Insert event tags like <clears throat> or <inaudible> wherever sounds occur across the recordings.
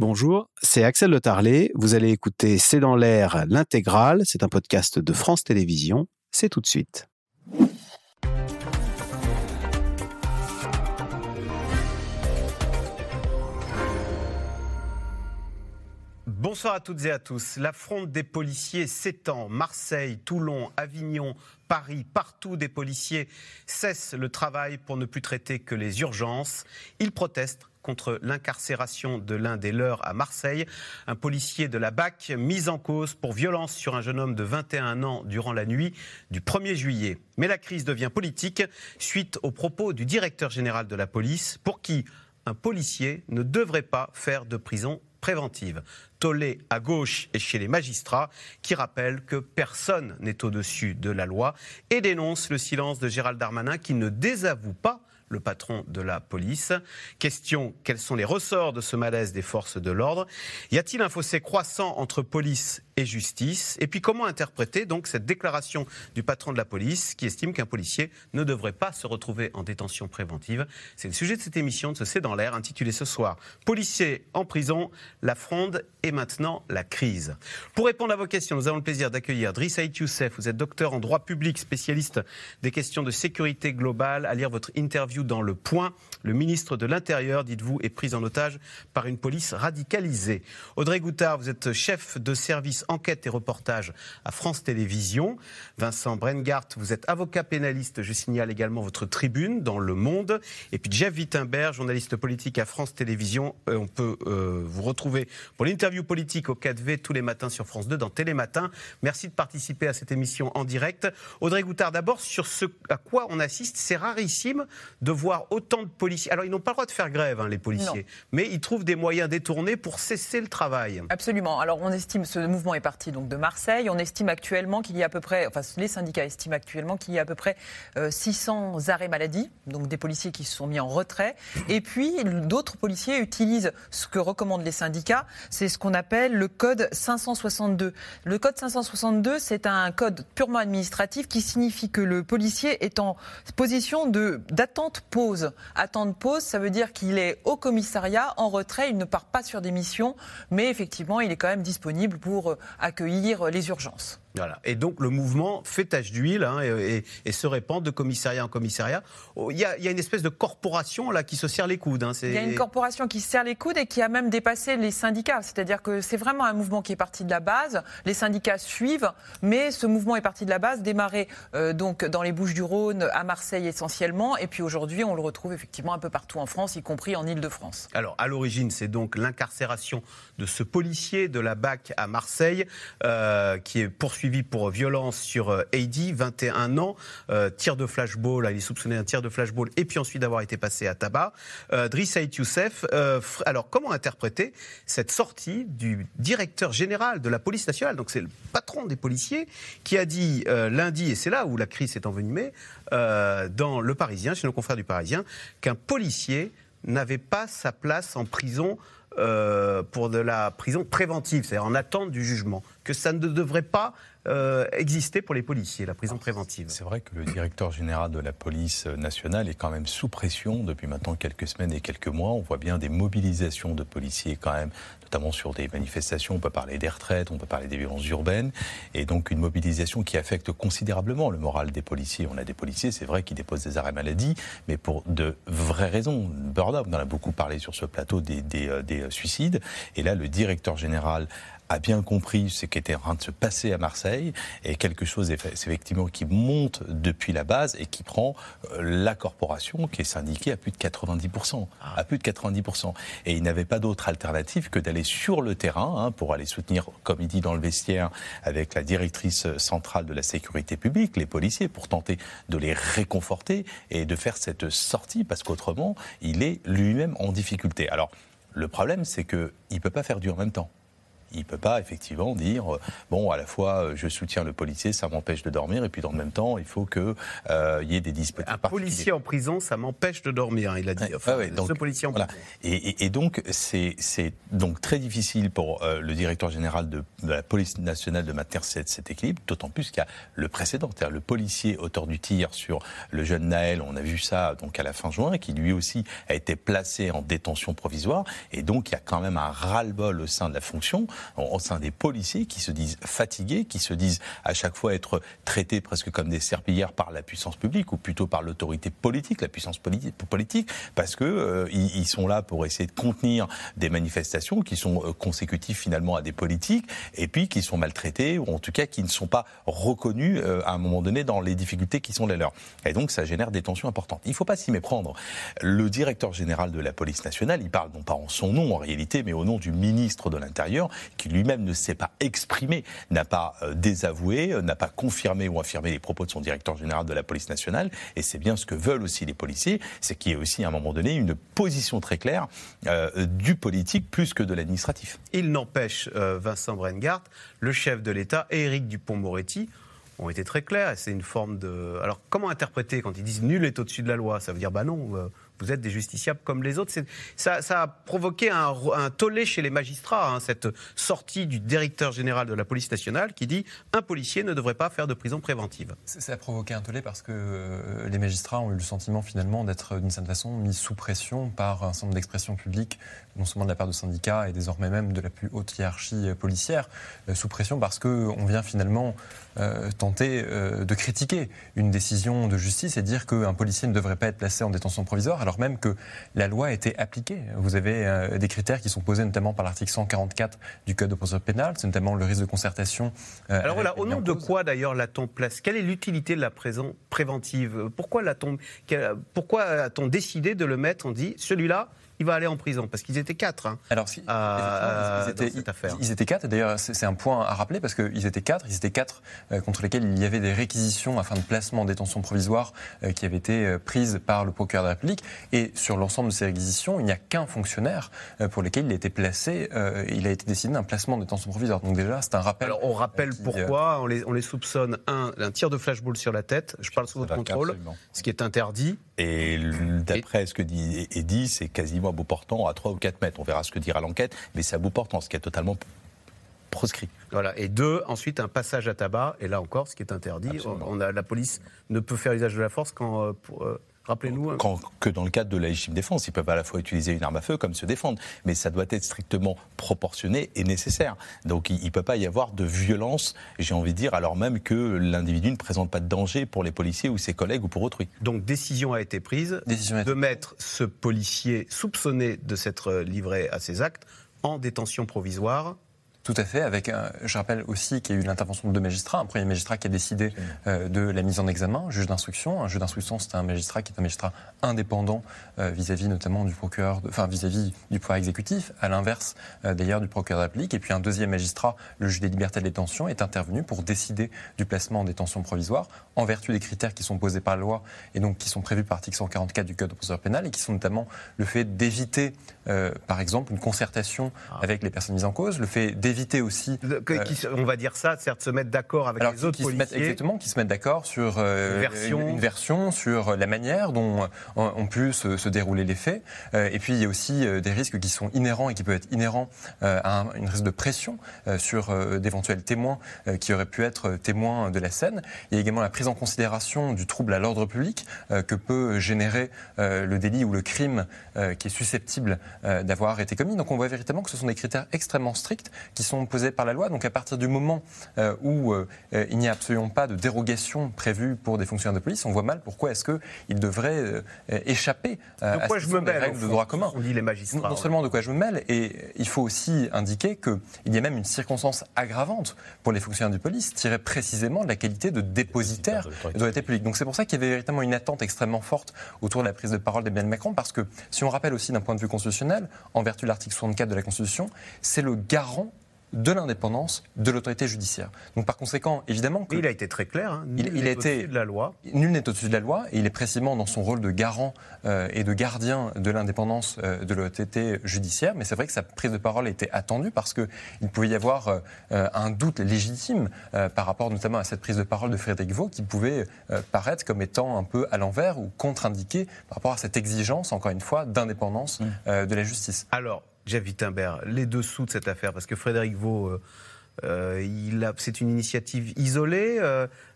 Bonjour, c'est Axel Le Tarlet. Vous allez écouter C'est dans l'air l'intégrale. C'est un podcast de France Télévisions. C'est tout de suite. Bonsoir à toutes et à tous. La fronde des policiers s'étend. Marseille, Toulon, Avignon, Paris, partout des policiers cessent le travail pour ne plus traiter que les urgences. Ils protestent contre l'incarcération de l'un des leurs à Marseille. Un policier de la BAC mis en cause pour violence sur un jeune homme de 21 ans durant la nuit du 1er juillet. Mais la crise devient politique suite aux propos du directeur général de la police pour qui un policier ne devrait pas faire de prison préventive. Tollé à gauche et chez les magistrats qui rappellent que personne n'est au-dessus de la loi et dénonce le silence de Gérald Darmanin qui ne désavoue pas le patron de la police. Question, quels sont les ressorts de ce malaise des forces de l'ordre? Y a-t-il un fossé croissant entre police et justice Et puis comment interpréter donc cette déclaration du patron de la police qui estime qu'un policier ne devrait pas se retrouver en détention préventive? C'est le sujet de cette émission de ce C'est dans l'air intitulée ce soir Policiers en prison, la fronde et maintenant la crise. Pour répondre à vos questions, nous avons le plaisir d'accueillir Driss Youssef. Vous êtes docteur en droit public, spécialiste des questions de sécurité globale. À lire votre interview dans Le Point. Le ministre de l'Intérieur, dites-vous, est pris en otage par une police radicalisée. Audrey Goutard, vous êtes chef de service enquête et reportage à France Télévisions. Vincent Brengart, vous êtes avocat pénaliste. Je signale également votre tribune dans Le Monde. Et puis Jeff Wittenberg, journaliste politique à France Télévisions. Euh, on peut euh, vous retrouver pour l'interview politique au 4V tous les matins sur France 2 dans Télématin. Merci de participer à cette émission en direct. Audrey Goutard, d'abord sur ce à quoi on assiste, c'est rarissime de voir autant de policiers. Alors, ils n'ont pas le droit de faire grève, hein, les policiers, mais ils trouvent des moyens détournés pour cesser le travail. Absolument. Alors, on estime, ce mouvement est parti donc de Marseille. On estime actuellement qu'il y a à peu près, enfin, les syndicats estiment actuellement qu'il y a à peu près 600 euh, arrêts maladie, donc des policiers qui se sont mis en retrait. Et puis, d'autres policiers utilisent ce que recommandent les syndicats, c'est ce qu'on appelle le code 562. Le code 562, c'est un code purement administratif qui signifie que le policier est en position d'attente pause. Attendre pause, ça veut dire qu'il est au commissariat, en retrait, il ne part pas sur des missions, mais effectivement, il est quand même disponible pour euh, accueillir les urgences. Voilà. Et donc le mouvement fait tache d'huile hein, et, se répand de commissariat en commissariat. Oh, il y, a, une espèce de corporation là qui se serre les coudes. Hein, il y a une corporation qui se serre les coudes et qui a même dépassé les syndicats. C'est-à-dire que c'est vraiment un mouvement qui est parti de la base. Les syndicats suivent, mais ce mouvement est parti de la base, démarré euh, donc dans les Bouches-du-Rhône, à Marseille essentiellement, et puis aujourd'hui on le retrouve effectivement un peu partout en France, y compris en Île-de-France. Alors à l'origine, c'est donc l'incarcération de ce policier de la BAC à Marseille euh, qui est poursuivi suivi pour violence sur Heidi, euh, 21 ans, euh, tir de flashball, il est soupçonné d'un tir de flashball, et puis ensuite d'avoir été passé à tabac. Euh, Driss Youssef, euh, alors comment interpréter cette sortie du directeur général de la police nationale? Donc c'est le patron des policiers qui a dit lundi, et c'est là où la crise s'est envenimée, dans Le Parisien, chez nos confrères du Parisien, qu'un policier n'avait pas sa place en prison pour de la prison préventive, c'est-à-dire en attente du jugement, que ça ne devrait pas euh, exister pour les policiers, la prison préventive. C'est vrai que le directeur général de la police nationale est quand même sous pression depuis maintenant quelques semaines et quelques mois. On voit bien des mobilisations de policiers quand même, notamment sur des manifestations. On peut parler des retraites, on peut parler des violences urbaines, et donc une mobilisation qui affecte considérablement le moral des policiers. On a des policiers, c'est vrai, qui déposent des arrêts maladie, mais pour de vraies raisons. Burn-out, on en a beaucoup parlé sur ce plateau des, euh, des suicides, et là le directeur général a bien compris ce qui était en train de se passer à Marseille et quelque chose effectivement qui monte depuis la base et qui prend euh, la corporation qui est syndiquée à plus de 90%. Ah. À plus de 90%. Et il n'avait pas d'autre alternative que d'aller sur le terrain hein, pour aller soutenir, comme il dit dans le vestiaire, avec la directrice centrale de la sécurité publique, les policiers, pour tenter de les réconforter et de faire cette sortie parce qu'autrement, il est lui-même en difficulté. Alors, le problème, c'est qu'il ne peut pas faire du en même temps Il ne peut pas effectivement dire, euh, bon, à la fois euh, je soutiens le policier, ça m'empêche de dormir, et puis dans le même temps, il faut qu'il euh, y ait des dispositifs. Un policier en prison, ça m'empêche de dormir, il a dit. Enfin, ouais, donc, ce policier en voilà. prison. Et, et- et donc, c'est c'est donc très difficile pour euh, le directeur général de, de la police nationale de maintenir cet, cet équilibre, d'autant plus qu'il y a le précédent, c'est-à-dire le policier auteur du tir sur le jeune Naël, on a vu ça donc à la fin juin, qui lui aussi a été placé en détention provisoire, et donc il y a quand même un ras-le-bol au sein de la fonction, au, sein des policiers qui se disent fatigués, qui se disent à chaque fois être traités presque comme des serpillères par la puissance publique, ou plutôt par l'autorité politique, la puissance politi- politique, parce que euh, ils, ils sont là pour essayer de contenir des manifestations qui sont euh, consécutives finalement à des politiques, et puis qui sont maltraités, ou en tout cas qui ne sont pas reconnus euh, à un moment donné dans les difficultés qui sont les leurs. Et donc ça génère des tensions importantes. Il ne faut pas s'y méprendre. Le directeur général de la police nationale, il parle non pas en son nom en réalité, mais au nom du ministre de l'Intérieur, qui lui-même ne s'est pas exprimé, n'a pas euh, désavoué, euh, n'a pas confirmé ou affirmé les propos de son directeur général de la police nationale. Et c'est bien ce que veulent aussi les policiers, c'est qu'il y ait aussi à un moment donné une position très claire euh, du politique plus que de l'administratif. Il n'empêche, Vincent Brengart, le chef de l'État et Éric Dupont-Moretti ont été très clairs. C'est une forme de. Alors, comment interpréter quand ils disent nul est au-dessus de la loi Ça veut dire, bah non, vous êtes des justiciables comme les autres. Ça, a provoqué un, tollé chez les magistrats, hein, cette sortie du directeur général de la police nationale qui dit un policier ne devrait pas faire de prison préventive. Ça a provoqué un tollé parce que euh, les magistrats ont eu le sentiment finalement d'être d'une certaine façon mis sous pression par un certain nombre d'expressions publiques, non seulement de la part de syndicats et désormais même de la plus haute hiérarchie euh, policière, euh, sous pression parce qu'on vient finalement tenter de critiquer une décision de justice et dire qu'un policier ne devrait pas être placé en détention provisoire même que la loi a été appliquée. Vous avez euh, des critères qui sont posés notamment par l'article 144 du Code de procédure pénale, c'est notamment le risque de concertation. euh, Alors voilà, au nom de quoi d'ailleurs l'a-t-on place? Quelle est l'utilité de la prison préventive? Pourquoi l'a-t-on Pourquoi a-t-on décidé de le mettre? On dit celui-là, il va aller en prison parce qu'ils étaient quatre. hein. Alors, si- à- effectivement, dans cette affaire. ils étaient quatre, d'ailleurs, c'est un point à rappeler parce qu'ils étaient quatre, ils étaient quatre euh, contre lesquels il y avait des réquisitions afin de placement en détention provisoire euh, qui avaient été euh, prises par le procureur de la République. Et sur l'ensemble de ces réquisitions, il n'y a qu'un fonctionnaire euh, pour lequel il a été placé, euh, il a été décidé d'un placement en détention provisoire. Donc déjà, c'est un rappel. Alors on rappelle euh, qui, euh, pourquoi on les, on les soupçonne un d'un tir de flashball sur la tête. Je parle sous votre contrôle, Absolument. ce qui est interdit. Et d'après ce que dit dit, c'est quasiment à bout portant à 3 ou 4 mètres. On verra ce que dira l'enquête, mais c'est à bout portant, ce qui est totalement proscrit. Voilà. Et deux, ensuite un passage à tabac. Et là encore, ce qui est interdit. Absolument. On a, la police ne peut faire usage de la force quand. euh, euh, Rappelez-nous. Quand- que dans le cadre de la légitime défense, ils peuvent à la fois utiliser une arme à feu comme se défendre, mais ça doit être strictement proportionné et nécessaire. Donc il ne peut pas y avoir de violence, j'ai envie de dire, alors même que l'individu ne présente pas de danger pour les policiers ou ses collègues ou pour autrui. Donc décision a été prise Décision a été de mettre ce policier soupçonné de s'être livré à ces actes en détention provisoire. Tout à fait. Avec un- je rappelle aussi qu'il y a eu l'intervention de deux magistrats. Un premier magistrat qui a décidé euh, de la mise en examen, un juge d'instruction. Un juge d'instruction, c'est un magistrat qui est un magistrat indépendant euh, vis-à-vis notamment du procureur, de- enfin vis-à-vis du pouvoir exécutif, à l'inverse euh, d'ailleurs du procureur République. Et puis un deuxième magistrat, le juge des libertés de détention, est intervenu pour décider du placement en détention provisoire en vertu des critères qui sont posés par la loi et donc qui sont prévus par l'article 144 du Code de procédure pénale et qui sont notamment le fait d'éviter, euh, par exemple, une concertation avec les personnes mises en cause, le fait d'éviter aussi Le- que- qui se- on va dire ça, certes, se mettre d'accord avec alors, les autres qui se mettent, policiers. exactement, qui se mettent d'accord sur euh, Une version. une, une version, sur la manière dont euh, ont pu se, se dérouler les faits. Euh, et puis il y a aussi euh, des risques qui sont inhérents et qui peuvent être inhérents euh, à un- une risque de pression euh, sur euh, d'éventuels témoins euh, qui auraient pu être témoins de la scène. Il y a également la prise en considération du trouble à l'ordre public euh, que peut générer euh, le délit ou le crime euh, qui est susceptible euh, d'avoir été commis. Donc on voit véritablement que ce sont des critères extrêmement stricts qui sont posés par la loi. Donc à partir du moment euh, où euh, il n'y a absolument pas de dérogation prévue pour des fonctionnaires de police, on voit mal pourquoi est-ce qu'ils devraient euh, échapper euh, De à quoi je me mêle règles de droit commun. On dit les magistrats. Non seulement de quoi je me mêle, et il faut aussi indiquer qu'il y a même une circonstance aggravante pour les fonctionnaires de police, tirée précisément de la qualité de dépositaire de l'autorité publique. Donc c'est pour ça qu'il y avait véritablement une attente extrêmement forte autour de la prise de parole d'Emmanuel Macron, parce que si on rappelle aussi d'un point de vue constitutionnel, en vertu de l'article 64 de la Constitution, c'est le garant de l'indépendance de l'autorité judiciaire. Donc par conséquent, évidemment... Que il a été très clair, hein. il, il a été de la loi. Nul n'est au-dessus de la loi, et il est précisément dans son rôle de garant euh, et de gardien de l'indépendance euh, de l'autorité judiciaire, mais c'est vrai que sa prise de parole était attendue parce qu'il pouvait y avoir euh, un doute légitime par rapport notamment à cette prise de parole de Frédéric Vaux qui pouvait paraître comme étant un peu à l'envers ou contre-indiqué par rapport à cette exigence, encore une fois, d'indépendance mmh. de la justice. Alors, Jeff Wittenberg, les dessous de cette affaire, parce que Frédéric Vaux, euh, c'est une initiative isolée.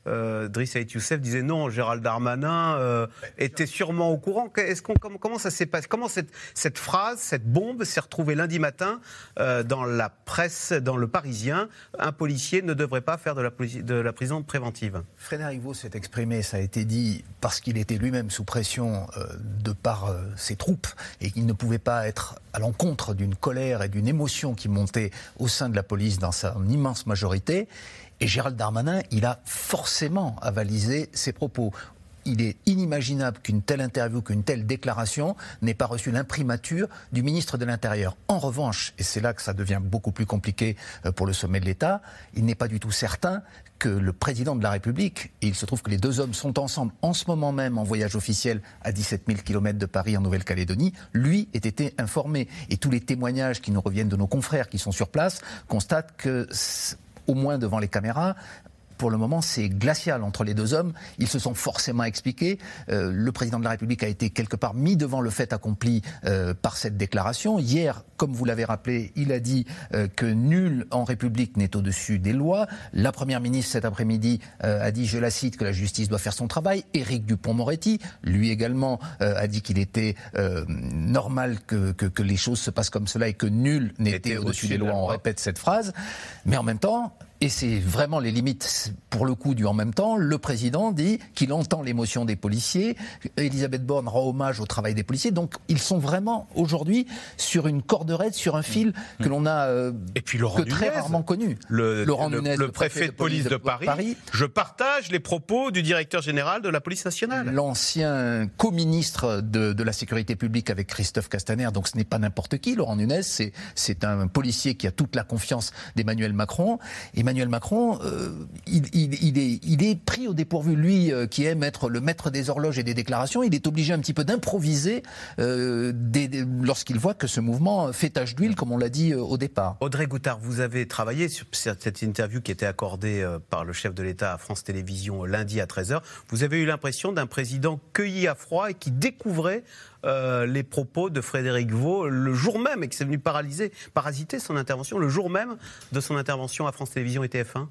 Euh, euh, Driss Youssef disait non, Gérald Darmanin euh, était sûrement au courant. Est-ce qu'on, comment, ça s'est passé? Comment cette, cette, phrase, cette bombe s'est retrouvée lundi matin euh, dans la presse, dans le Parisien? Un policier ne devrait pas faire de la, de la prison préventive. Frédéric Vaux s'est exprimé, ça a été dit, parce qu'il était lui-même sous pression de par ses troupes et qu'il ne pouvait pas être à l'encontre d'une colère et d'une émotion qui montait au sein de la police dans sa immense majorité. Et Gérald Darmanin, il a forcément avalisé ses propos il est inimaginable qu'une telle interview, qu'une telle déclaration n'ait pas reçu l'imprimature du ministre de l'Intérieur. En revanche, et c'est là que ça devient beaucoup plus compliqué euh, pour le sommet de l'État, il n'est pas du tout certain que le président de la République, et il se trouve que les deux hommes sont ensemble en ce moment même en voyage officiel à 17 000 km de Paris en Nouvelle-Calédonie, lui ait été informé. Et tous les témoignages qui nous reviennent de nos confrères qui sont sur place constatent que au moins devant les caméras, pour le moment, c'est glacial entre les deux hommes. Ils se sont forcément expliqués. Euh, le président de la République a été quelque part mis devant le fait accompli euh, par cette déclaration. Hier, comme vous l'avez rappelé, il a dit euh, que nul en République n'est au-dessus des lois. La Première ministre, cet après-midi, a dit, je la cite, que la justice doit faire son travail. Éric Dupont-Moretti, lui également, a dit qu'il était normal que, que, que, les choses se passent comme cela et que nul n'était au-dessus des lois. On répète cette phrase. Mais en même temps, et c'est vraiment les limites, pour le coup, du en même temps. Le président dit qu'il entend l'émotion des policiers. Elisabeth Borne rend hommage au travail des policiers. Donc, ils sont vraiment aujourd'hui sur une corde raide, sur un fil que l'on a euh, Et puis Laurent que très rarement connu. Le, Laurent Nunez, le, préfet, de police de, Paris, Je partage les propos du directeur général de la police nationale. L'ancien co-ministre de, de, la sécurité publique avec Christophe Castaner. Donc, ce n'est pas n'importe qui. Laurent Nunez, c'est un policier qui a toute la confiance d'Emmanuel Macron. Emmanuel Macron, euh, il, est, pris au dépourvu. Lui, euh, qui aime être le maître des horloges et des déclarations, il est obligé un petit peu d'improviser euh, lorsqu'il voit que ce mouvement fait tache d'huile, comme on l'a dit au départ. Audrey Goutard, vous avez travaillé sur cette interview qui était accordée par le chef de l'État à France Télévisions lundi à 13h. Vous avez eu l'impression d'un président cueilli à froid et qui découvrait les propos de Frédéric Vaux le jour même et qui s'est venu paralyser, parasiter son intervention le jour même de son intervention à France Télévisions et TF1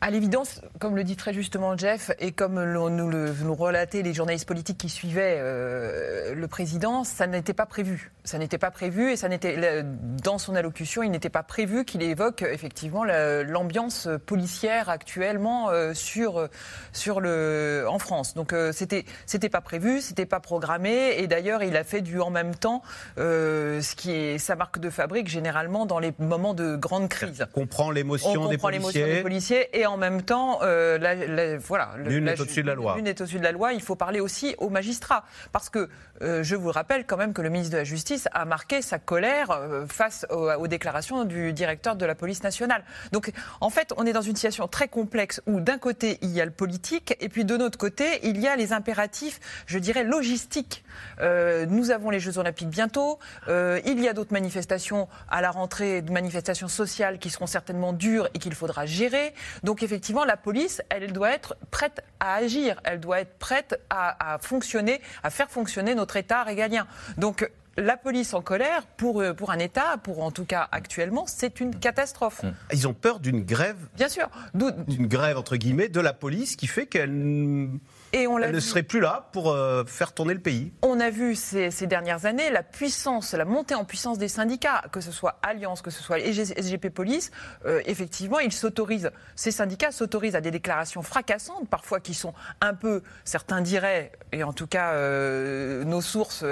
à l'évidence, comme le dit très justement Jeff, et comme nous le nous relataient les journalistes politiques qui suivaient euh, le président, ça n'était pas prévu. Ça n'était pas prévu et ça n'était dans son allocution, il n'était pas prévu qu'il évoque effectivement l'ambiance policière actuellement euh, sur sur le en France. Donc euh, c'était c'était pas prévu, c'était pas programmé et d'ailleurs il a fait du en même temps, ce qui est sa marque de fabrique généralement dans les moments de grande crise. On comprend l'émotion des policiers. des policiers et en même temps, euh, voilà. L'une est au-dessus de la loi. L'une est au-dessus de la loi. Il faut parler aussi aux magistrats. Parce que euh, je vous rappelle quand même que le ministre de la Justice a marqué sa colère euh, face aux, déclarations du directeur de la police nationale. Donc, en fait, on est dans une situation très complexe où d'un côté, il y a le politique et puis de l'autre côté, il y a les impératifs, je dirais, logistiques. nous avons les Jeux Olympiques bientôt. il y a d'autres manifestations à la rentrée, de manifestations sociales qui seront certainement dures et qu'il faudra gérer. Donc, donc effectivement, la police, elle doit être prête à agir, elle doit être prête à, fonctionner, à faire fonctionner notre État régalien. Donc la police en colère, pour, euh, pour un État, pour en tout cas actuellement, c'est une catastrophe. Ils ont peur d'une grève Bien sûr. D'une grève, entre guillemets, de la police qui fait qu'elle et on Elle ne serait plus là pour euh, faire tourner le pays. On a vu ces, dernières années la puissance, la montée en puissance des syndicats, que ce soit Alliance, que ce soit SGP Police. Euh, effectivement, ils s'autorisent, ces syndicats s'autorisent à des déclarations fracassantes, parfois qui sont un peu, certains diraient, et en tout cas euh, nos sources,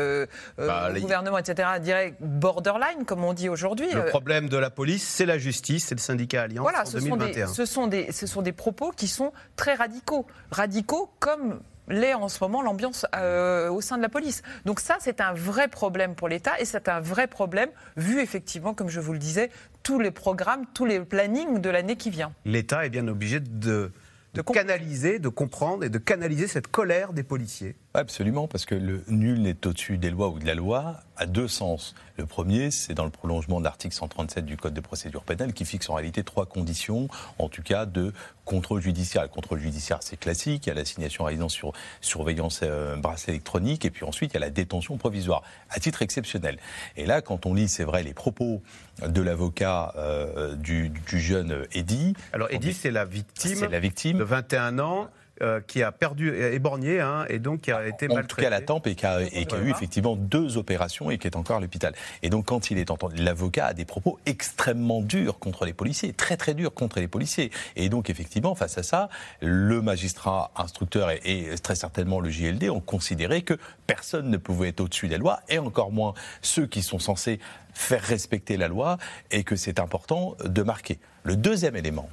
bah, le gouvernement, etc., diraient borderline, comme on dit aujourd'hui. Le problème de la police, c'est la justice, c'est le syndicat Alliance voilà, en ce Sont des, ce, sont des, ce sont des propos qui sont très radicaux. Radicaux comme l'est en ce moment l'ambiance euh, au sein de la police. Donc ça, c'est un vrai problème pour l'État et c'est un vrai problème vu effectivement, comme je vous le disais, tous les programmes, tous les plannings de l'année qui vient. L'État est bien obligé de, de canaliser, de comprendre et de canaliser cette colère des policiers. Absolument, parce que le nul n'est au-dessus des lois ou de la loi a deux sens. Le premier, c'est dans le prolongement de l'article 137 du Code de procédure pénale qui fixe en réalité trois conditions, en tout cas de contrôle judiciaire. Le contrôle judiciaire, c'est classique. Il y a l'assignation à résidence sur surveillance euh, bracelet électronique et puis ensuite il y a la détention provisoire à titre exceptionnel. Et là, quand on lit, c'est vrai, les propos de l'avocat euh, du, du, jeune Eddy. Alors Eddy, c'est la victime. C'est la victime. De 21 ans euh, qui a perdu, éborgné, hein, et donc qui a été maltraité. En tout cas, la tempe, et qui a, et qui a eu effectivement deux opérations et qui est encore à l'hôpital. Et donc, quand il est entendu, l'avocat a des propos extrêmement durs contre les policiers, très très durs contre les policiers. Et donc, effectivement, face à ça, le magistrat instructeur et, et très certainement le JLD ont considéré que personne ne pouvait être au-dessus des lois, et encore moins ceux qui sont censés faire respecter la loi, et que c'est important de marquer. Le deuxième élément,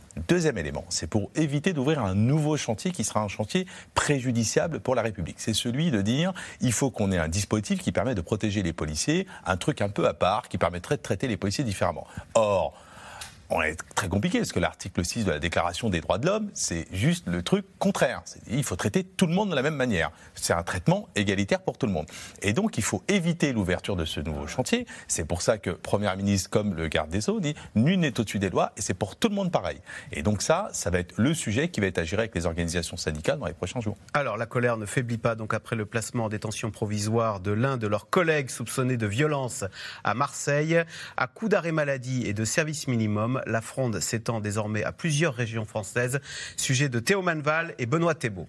c'est pour éviter d'ouvrir un nouveau chantier qui sera un chantier préjudiciable pour la République. C'est celui de dire il faut qu'on ait un dispositif qui permet de protéger les policiers, un truc un peu à part qui permettrait de traiter les policiers différemment. Or, on est très compliqué parce que l'article 6 de la Déclaration des droits de l'homme, c'est juste le truc contraire. Il faut traiter tout le monde de la même manière. C'est un traitement égalitaire pour tout le monde. Et donc, il faut éviter l'ouverture de ce nouveau chantier. C'est pour ça que Premier ministre, comme le garde des Sceaux, dit nul n'est au-dessus des lois et c'est pour tout le monde pareil. Et donc, ça, ça va être le sujet qui va être à avec les organisations syndicales dans les prochains jours. Alors, la colère ne faiblit pas donc après le placement en détention provisoire de l'un de leurs collègues soupçonnés de violence à Marseille. À coup d'arrêt maladie et de service minimum, la fronde s'étend désormais à plusieurs régions françaises. Sujet de Théo Manval et Benoît Thébault.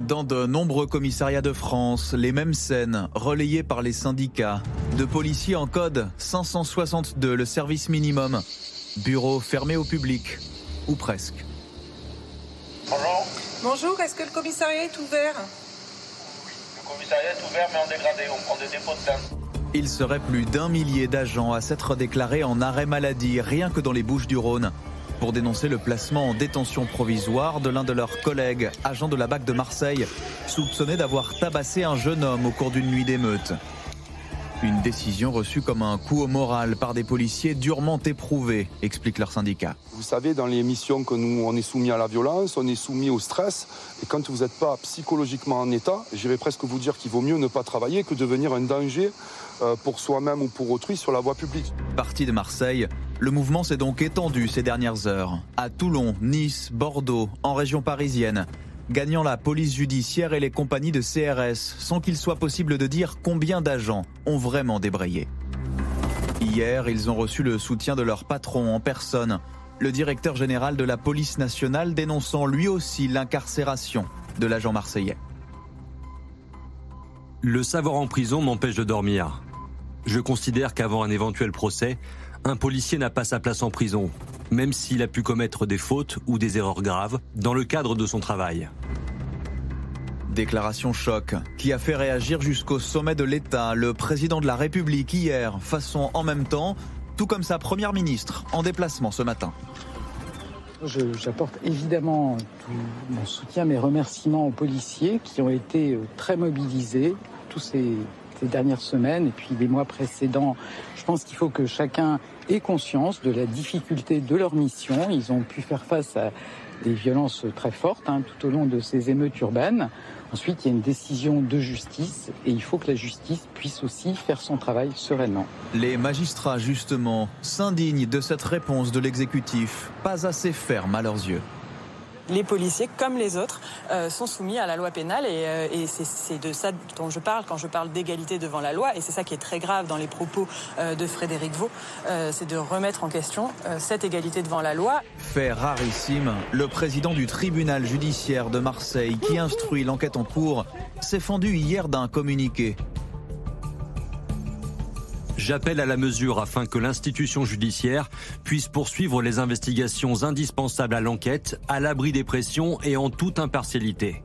Dans de nombreux commissariats de France, les mêmes scènes relayées par les syndicats. De policiers en code 562, le service minimum. Bureau fermé au public, ou presque. Bonjour. Bonjour, est-ce que le commissariat est ouvert? Oui, le commissariat est ouvert mais en dégradé, on prend des dépôts de plainte. Il serait plus d'un millier d'agents à s'être déclarés en arrêt maladie rien que dans les Bouches du Rhône pour dénoncer le placement en détention provisoire de l'un de leurs collègues, agent de la BAC de Marseille, soupçonné d'avoir tabassé un jeune homme au cours d'une nuit d'émeute. Une décision reçue comme un coup au moral par des policiers durement éprouvés, explique leur syndicat. Vous savez, dans les missions que nous, on est soumis à la violence, on est soumis au stress. Et quand vous n'êtes pas psychologiquement en état, j'irais presque vous dire qu'il vaut mieux ne pas travailler que devenir un danger pour soi-même ou pour autrui sur la voie publique. Parti de Marseille, le mouvement s'est donc étendu ces dernières heures. À Toulon, Nice, Bordeaux, en région parisienne gagnant la police judiciaire et les compagnies de CRS, sans qu'il soit possible de dire combien d'agents ont vraiment débrayé. Hier, ils ont reçu le soutien de leur patron en personne, le directeur général de la police nationale dénonçant lui aussi l'incarcération de l'agent marseillais. Le savoir en prison m'empêche de dormir. Je considère qu'avant un éventuel procès, un policier n'a pas sa place en prison, même s'il a pu commettre des fautes ou des erreurs graves dans le cadre de son travail. Déclaration choc qui a fait réagir jusqu'au sommet de l'État le président de la République hier, façon en même temps, tout comme sa première ministre en déplacement ce matin. J'apporte évidemment tout mon soutien, mes remerciements aux policiers qui ont été euh, très mobilisés tous ces ces dernières semaines et puis les mois précédents. Je pense qu'il faut que chacun ait conscience de la difficulté de leur mission. Ils ont pu faire face à des violences très fortes hein, tout au long de ces émeutes urbaines. Ensuite, il y a une décision de justice et il faut que la justice puisse aussi faire son travail sereinement. Les magistrats, justement, s'indignent de cette réponse de l'exécutif, pas assez ferme à leurs yeux les policiers, comme les autres, euh, sont soumis à la loi pénale et, euh, c'est de ça dont je parle quand je parle d'égalité devant la loi et c'est ça qui est très grave dans les propos euh, de Frédéric Vaux, c'est de remettre en question cette égalité devant la loi. Fait rarissime, le président du tribunal judiciaire de Marseille qui instruit l'enquête en cours s'est fendu hier d'un communiqué J'appelle à la mesure afin que l'institution judiciaire puisse poursuivre les investigations indispensables à l'enquête, à l'abri des pressions et en toute impartialité.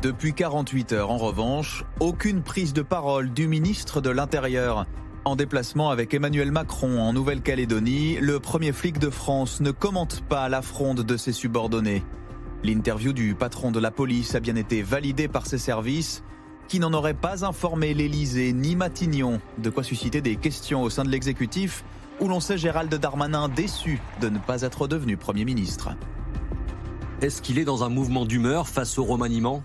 Depuis 48 heures, en revanche, aucune prise de parole du ministre de l'Intérieur. En déplacement avec Emmanuel Macron en Nouvelle-Calédonie, le premier flic de France ne commente pas la fronde de ses subordonnés. L'interview du patron de la police a bien été validée par ses services, qui n'en auraient pas informé l'Élysée ni Matignon, de quoi susciter des questions au sein de l'exécutif, où l'on sait Gérald Darmanin déçu de ne pas être devenu Premier ministre. Est-ce qu'il est dans un mouvement d'humeur face au remaniement?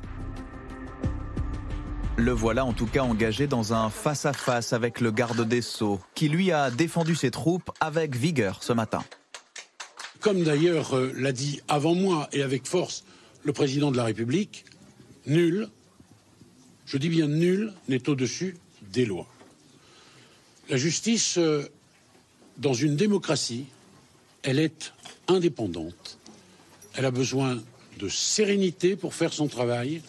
Le voilà en tout cas engagé dans un face-à-face avec le garde des Sceaux, qui lui a défendu ses troupes avec vigueur ce matin. Comme d'ailleurs euh, l'a dit avant moi et avec force le président de la République, nul, je dis bien nul, n'est au-dessus des lois. La justice, euh, dans une démocratie, elle est indépendante. Elle a besoin de sérénité pour faire son travail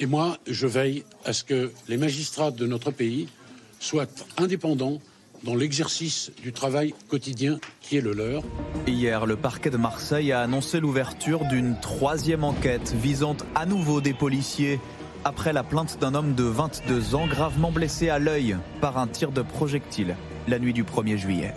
et moi, je veille à ce que les magistrats de notre pays soient indépendants dans l'exercice du travail quotidien qui est le leur. Hier, le parquet de Marseille a annoncé l'ouverture d'une troisième enquête visant à nouveau des policiers après la plainte d'un homme de 22 ans gravement blessé à l'œil par un tir de projectile la nuit du 1er juillet.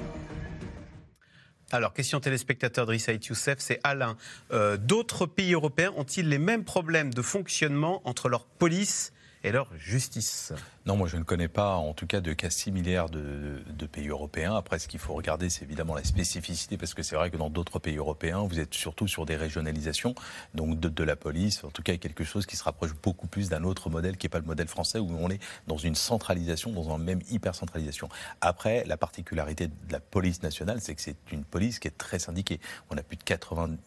Alors, question téléspectateur de Rissa Youssef, c'est Alain. Euh, d'autres pays européens ont-ils les mêmes problèmes de fonctionnement entre leur police et leur justice? Non, moi je ne connais pas, en tout cas, de cas similaires de, pays européens. Après, ce qu'il faut regarder, c'est évidemment la spécificité, parce que c'est vrai que dans d'autres pays européens, vous êtes surtout sur des régionalisations, donc de, la police, en tout cas quelque chose qui se rapproche beaucoup plus d'un autre modèle qui n'est pas le modèle français, où on est dans une centralisation, dans une même hyper-centralisation. Après, la particularité de la police nationale, c'est que c'est une police qui est très syndiquée. On a plus de 90%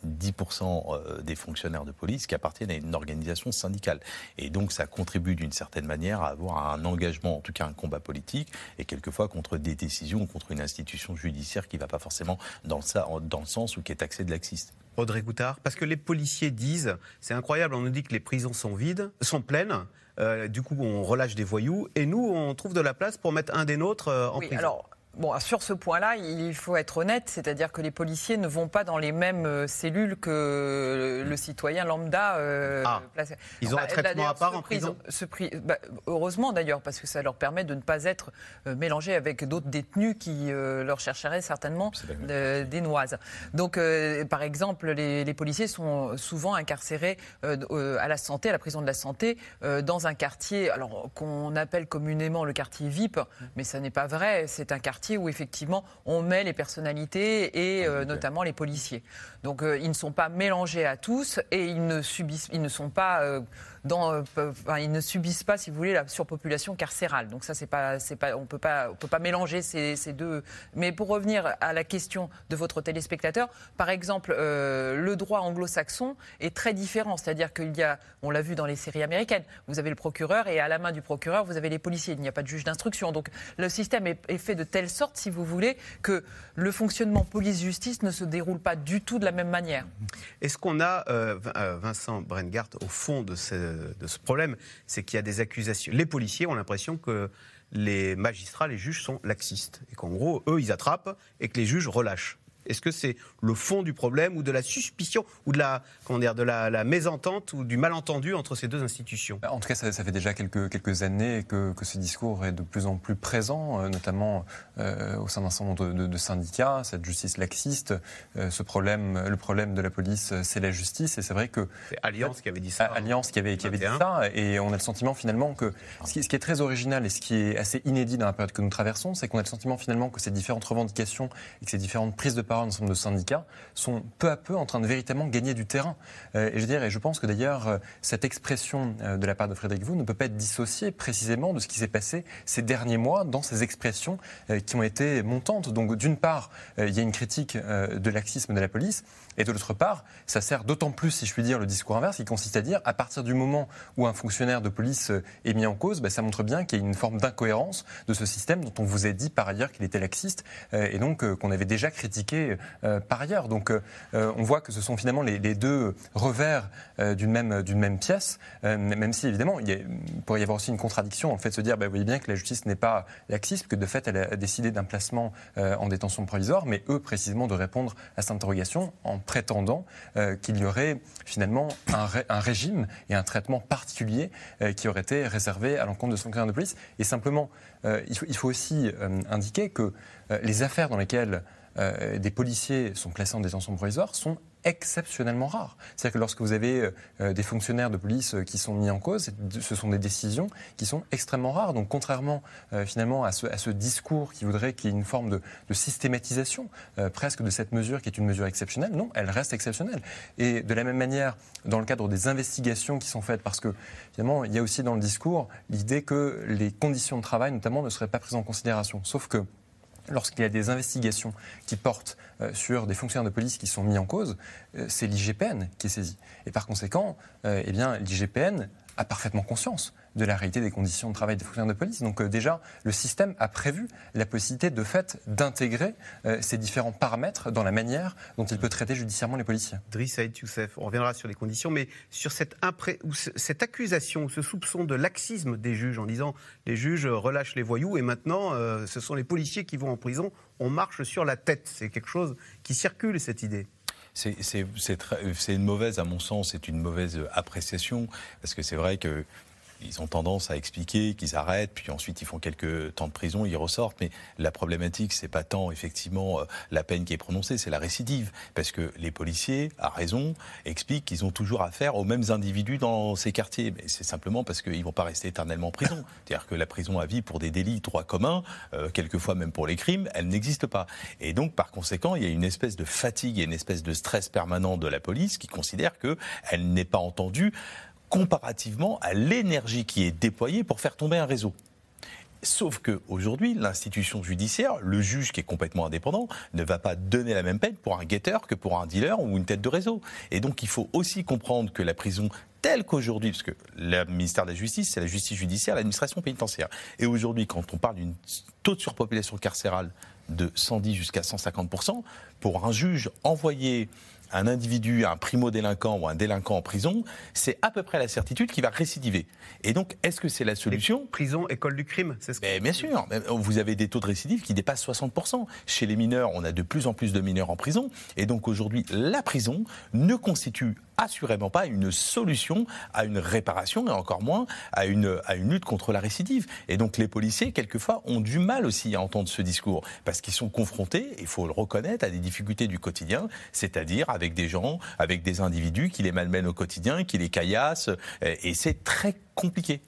euh, des fonctionnaires de police qui appartiennent à une organisation syndicale. Et donc, ça contribue d'une certaine manière à avoir un engagement, en tout cas un combat politique, et quelquefois contre des décisions, contre une institution judiciaire qui ne va pas forcément dans le, dans le sens ou qui est taxée de laxiste. Audrey Goutard, parce que les policiers disent, c'est incroyable, on nous dit que les prisons sont vides, sont pleines, euh, du coup on relâche des voyous, et nous on trouve de la place pour mettre un des nôtres euh, en prison. Alors... Bon, sur ce point-là, il faut être honnête, c'est-à-dire que les policiers ne vont pas dans les mêmes euh, cellules que le citoyen lambda. Euh, ah, Ils ont un traitement à part en prison? Ce bah, heureusement d'ailleurs, parce que ça leur permet de ne pas être euh, mélangés avec d'autres détenus qui leur chercheraient certainement des noises. Donc, par exemple, les, policiers sont souvent incarcérés à la santé, à la prison de la santé, dans un quartier, alors qu'on appelle communément le quartier VIP, mais ça n'est pas vrai. C'est un quartier où effectivement on met les personnalités et euh, notamment les policiers. Donc euh, ils ne sont pas mélangés à tous et ils ne subissent, ils ne sont pas euh, ils ne subissent pas, si vous voulez, la surpopulation carcérale. Donc ça, c'est pas, c'est pas, on peut pas, on peut pas mélanger ces, deux. Mais pour revenir à la question de votre téléspectateur, par exemple, le droit anglo-saxon est très différent. C'est-à-dire qu'il y a, on l'a vu dans les séries américaines, vous avez le procureur et à la main du procureur, vous avez les policiers. Il n'y a pas de juge d'instruction. Donc le système est, fait de telle sorte, si vous voulez, que le fonctionnement police-justice ne se déroule pas du tout de la même manière. Est-ce qu'on a, euh, euh, Vincent Brengart, au fond de ce, de ce problème, c'est qu'il y a des accusations. Les policiers ont l'impression que les magistrats, les juges sont laxistes. Et qu'en gros, eux, ils attrapent et que les juges relâchent. Est-ce que c'est le fond du problème ou de la suspicion ou de la, comment dire, de la, mésentente ou du malentendu entre ces deux institutions? En tout cas, ça, fait déjà quelques, quelques années que, ce discours est de plus en plus présent, euh, notamment euh, au sein d'un certain nombre de, syndicats, cette justice laxiste. Euh, ce problème, le problème de la police, c'est la justice. Et c'est vrai que. C'est Alliance qui avait dit ça. Alliance qui avait, qui avait dit ça. Et on a le sentiment finalement que ce qui, ce qui, est très original et ce qui est assez inédit dans la période que nous traversons, c'est qu'on a le sentiment finalement que ces différentes revendications et que ces différentes prises de parole un nombre de syndicats sont peu à peu en train de véritablement gagner du terrain. Euh, et je dirais, et je pense que d'ailleurs, euh, cette expression euh, de la part de Frédéric Vaux ne peut pas être dissociée précisément de ce qui s'est passé ces derniers mois dans ces expressions qui ont été montantes. Donc, d'une part, il y a une critique de laxisme de la police, et de l'autre part, ça sert d'autant plus, si je puis dire, le discours inverse, qui consiste à dire, à partir du moment où un fonctionnaire de police est mis en cause, bah, ça montre bien qu'il y a une forme d'incohérence de ce système dont on vous a dit par ailleurs qu'il était laxiste, et donc qu'on avait déjà critiqué par ailleurs. Donc on voit que ce sont finalement les, deux revers d'une même, pièce, même si évidemment il, pourrait y avoir aussi une contradiction en fait de se dire, bah, vous voyez bien que la justice n'est pas laxiste, que de fait elle a décidé d'un placement en détention provisoire, mais eux précisément de répondre à cette interrogation en prétendant qu'il y aurait finalement un, régime et un traitement particulier qui aurait été réservé à l'encontre de son de police. Et simplement, euh, il, faut, aussi euh, indiquer que euh, les affaires dans lesquelles des policiers sont placés en détention provisoire sont exceptionnellement rare. C'est-à-dire que lorsque vous avez euh, euh, des fonctionnaires de police euh, qui sont mis en cause, ce sont des décisions qui sont extrêmement rares. Donc contrairement finalement à ce, discours qui voudrait qu'il y ait une forme de, systématisation presque de cette mesure qui est une mesure exceptionnelle, non, elle reste exceptionnelle. Et de la même manière, dans le cadre des investigations qui sont faites, parce que finalement il y a aussi dans le discours l'idée que les conditions de travail notamment ne seraient pas prises en considération. Sauf que lorsqu'il y a des investigations qui portent euh, sur des fonctionnaires de police qui sont mis en cause, euh, c'est l'IGPN qui est saisi. Et par conséquent, euh, eh l'IGPN a parfaitement conscience de la réalité des conditions de travail des fonctionnaires de police. Donc déjà, le système a prévu la possibilité de fait d'intégrer ces différents paramètres dans la manière dont il peut traiter judiciairement les policiers. Driss Saïd Youssef, on reviendra sur les conditions, mais sur cette, cette accusation, ce soupçon de laxisme des juges en disant les juges relâchent les voyous et maintenant ce sont les policiers qui vont en prison, on marche sur la tête. C'est quelque chose qui circule, cette idée. C'est une mauvaise, à mon sens, c'est une mauvaise appréciation, parce que c'est vrai que ils ont tendance à expliquer qu'ils arrêtent, puis ensuite ils font quelques temps de prison, ils ressortent. Mais la problématique, c'est pas tant effectivement euh, la peine qui est prononcée, c'est la récidive, parce que les policiers, à raison, expliquent qu'ils ont toujours affaire aux mêmes individus dans ces quartiers. Mais c'est simplement parce qu'ils vont pas rester éternellement en prison. <coughs> C'est-à-dire que la prison à vie pour des délits droit commun, euh, quelquefois même pour les crimes, elle n'existe pas. Et donc par conséquent, il y a une espèce de fatigue et une espèce de stress permanent de la police qui considère qu'elle n'est pas entendue comparativement à l'énergie qui est déployée pour faire tomber un réseau. Sauf qu'aujourd'hui, l'institution judiciaire, le juge qui est complètement indépendant, ne va pas donner la même peine pour un guetteur que pour un dealer ou une tête de réseau. Et donc il faut aussi comprendre que la prison telle qu'aujourd'hui, parce que le ministère de la Justice, c'est la justice judiciaire, l'administration pénitentiaire. Et aujourd'hui, quand on parle d'une taux de surpopulation carcérale de 110 jusqu'à 150%, pour un juge envoyé un individu, un primo-délinquant ou un délinquant en prison, c'est à peu près la certitude qu'il va récidiver. Et donc, est-ce que c'est la solution Prison, école du crime, c'est ce que... Bien sûr, vous avez des taux de récidive qui dépassent 60%. Chez les mineurs, on a de plus en plus de mineurs en prison. Et donc aujourd'hui, la prison ne constitue assurément pas une solution à une réparation et encore moins à une, à une lutte contre la récidive. Et donc les policiers, quelquefois, ont du mal aussi à entendre ce discours parce qu'ils sont confrontés, il faut le reconnaître, à des difficultés du quotidien, c'est-à-dire avec des gens, avec des individus qui les malmènent au quotidien, qui les caillassent, et c'est très compliqué.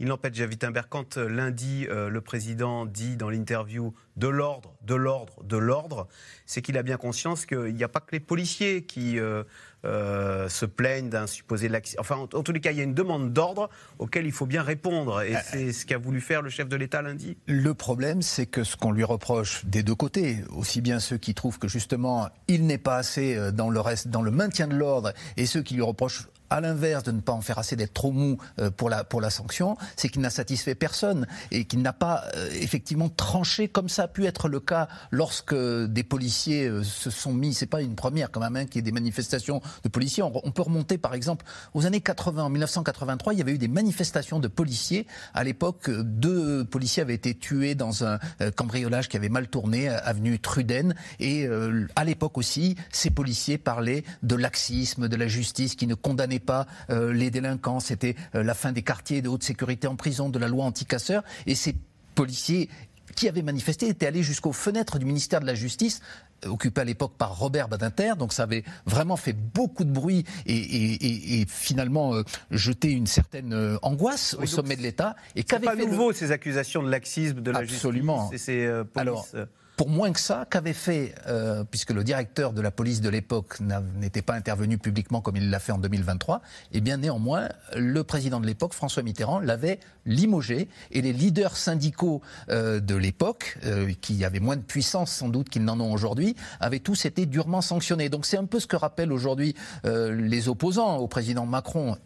Il n'empêche, Javid Imbert, quand euh, lundi, euh, le président dit dans l'interview de l'ordre, de l'ordre, de l'ordre, c'est qu'il a bien conscience qu'il n'y a pas que les policiers qui euh, se plaignent d'un supposé laxisme. Enfin, en, tous les cas, il y a une demande d'ordre auquel il faut bien répondre. Et c'est ce qu'a voulu faire le chef de l'État lundi. Le problème, c'est que ce qu'on lui reproche des deux côtés, aussi bien ceux qui trouvent que justement il n'est pas assez dans le, reste, dans le maintien de l'ordre, et ceux qui lui reprochent à l'inverse de ne pas en faire assez d'être trop mou euh, pour la, pour la sanction, c'est qu'il n'a satisfait personne et qu'il n'a pas euh, effectivement tranché comme ça a pu être le cas lorsque des policiers euh, se sont mis, c'est pas une première quand même, hein, qu'il y ait des manifestations de policiers. On, peut remonter par exemple aux années 80, en 1983, il y avait eu des manifestations de policiers. À l'époque, deux policiers avaient été tués dans un cambriolage qui avait mal tourné, avenue Truden. Et à l'époque aussi, ces policiers parlaient de laxisme, de la justice qui ne condamnait pas euh, les délinquants, c'était euh, la fin des quartiers de haute sécurité en prison, de la loi anti-casseurs. Et ces policiers qui avaient manifesté étaient allés jusqu'aux fenêtres du ministère de la Justice euh, occupé à l'époque par Robert Badinter, donc ça avait vraiment fait beaucoup de bruit et, finalement jeté une certaine angoisse au sommet de l'État. Et qu'avait pas nouveau ces accusations de laxisme de la Absolument. justice et ces polices. Pour moins que ça, qu'avait fait, euh, puisque le directeur de la police de l'époque n'était pas intervenu publiquement comme il l'a fait en 2023, eh bien néanmoins, le président de l'époque, François Mitterrand, l'avait limogé et les leaders syndicaux euh, de l'époque, euh, qui avaient moins de puissance sans doute qu'ils n'en ont aujourd'hui, avaient tous été durement sanctionnés. Donc c'est un peu ce que rappellent aujourd'hui les opposants au président Macron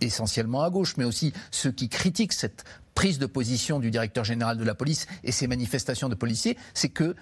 essentiellement à gauche, mais aussi ceux qui critiquent cette prise de position du directeur général de la police et ces manifestations de policiers, c'est que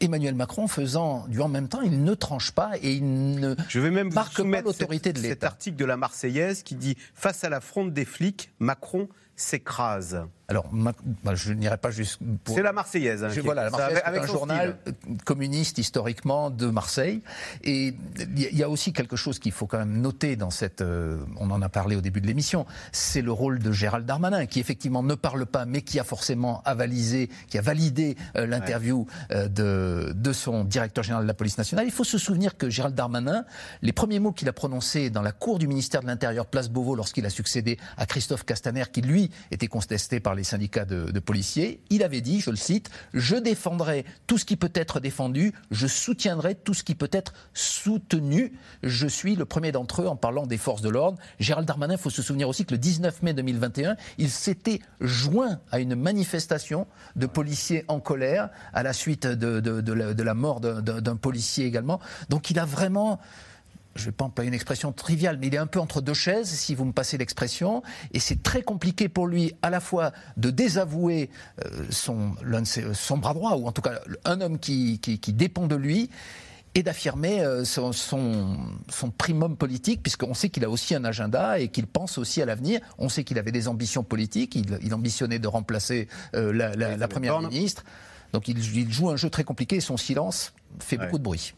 Emmanuel Macron faisant du en même temps, il ne tranche pas et il ne Je vais même marque pas l'autorité de cet, cet l'État. article de la Marseillaise qui dit Face à la fronde des flics, Macron s'écrase. Alors, ma- bah, je n'irai pas jusqu'à. C'est la Marseillaise. hein, Je- voilà, la Marseillaise, avec- un journal style. euh, communiste historiquement de Marseille. Et il y a- il y a aussi quelque chose qu'il faut quand même noter dans cette. euh, on en a parlé au début de l'émission. C'est le rôle de Gérald Darmanin, qui effectivement ne parle pas, mais qui a forcément avalisé, qui a validé euh, l'interview euh, de, de son directeur général de la police nationale. Il faut se souvenir que Gérald Darmanin, les premiers mots qu'il a prononcés dans la cour du ministère de l'Intérieur, place Beauvau, lorsqu'il a succédé à Christophe Castaner, qui lui était contesté par les syndicats de, policiers, il avait dit, je le cite, je défendrai tout ce qui peut être défendu, je soutiendrai tout ce qui peut être soutenu. Je suis le premier d'entre eux en parlant des forces de l'ordre. Gérald Darmanin, il faut se souvenir aussi que le 19 mai 2021, il s'était joint à une manifestation de policiers en colère à la suite de, la, mort d'un policier également. Donc il a vraiment je ne vais pas employer une expression triviale, mais il est un peu entre deux chaises, si vous me passez l'expression, et c'est très compliqué pour lui à la fois de désavouer euh, son, ses- son bras droit, ou en tout cas un homme qui, qui- qui dépend de lui, et d'affirmer euh, son, son, son primum politique, puisqu'on sait qu'il a aussi un agenda et qu'il pense aussi à l'avenir. On sait qu'il avait des ambitions politiques, il, il ambitionnait de remplacer euh, la, la- la Première ministre. Donc il, il joue un jeu très compliqué et son silence fait Ouais. beaucoup de bruit.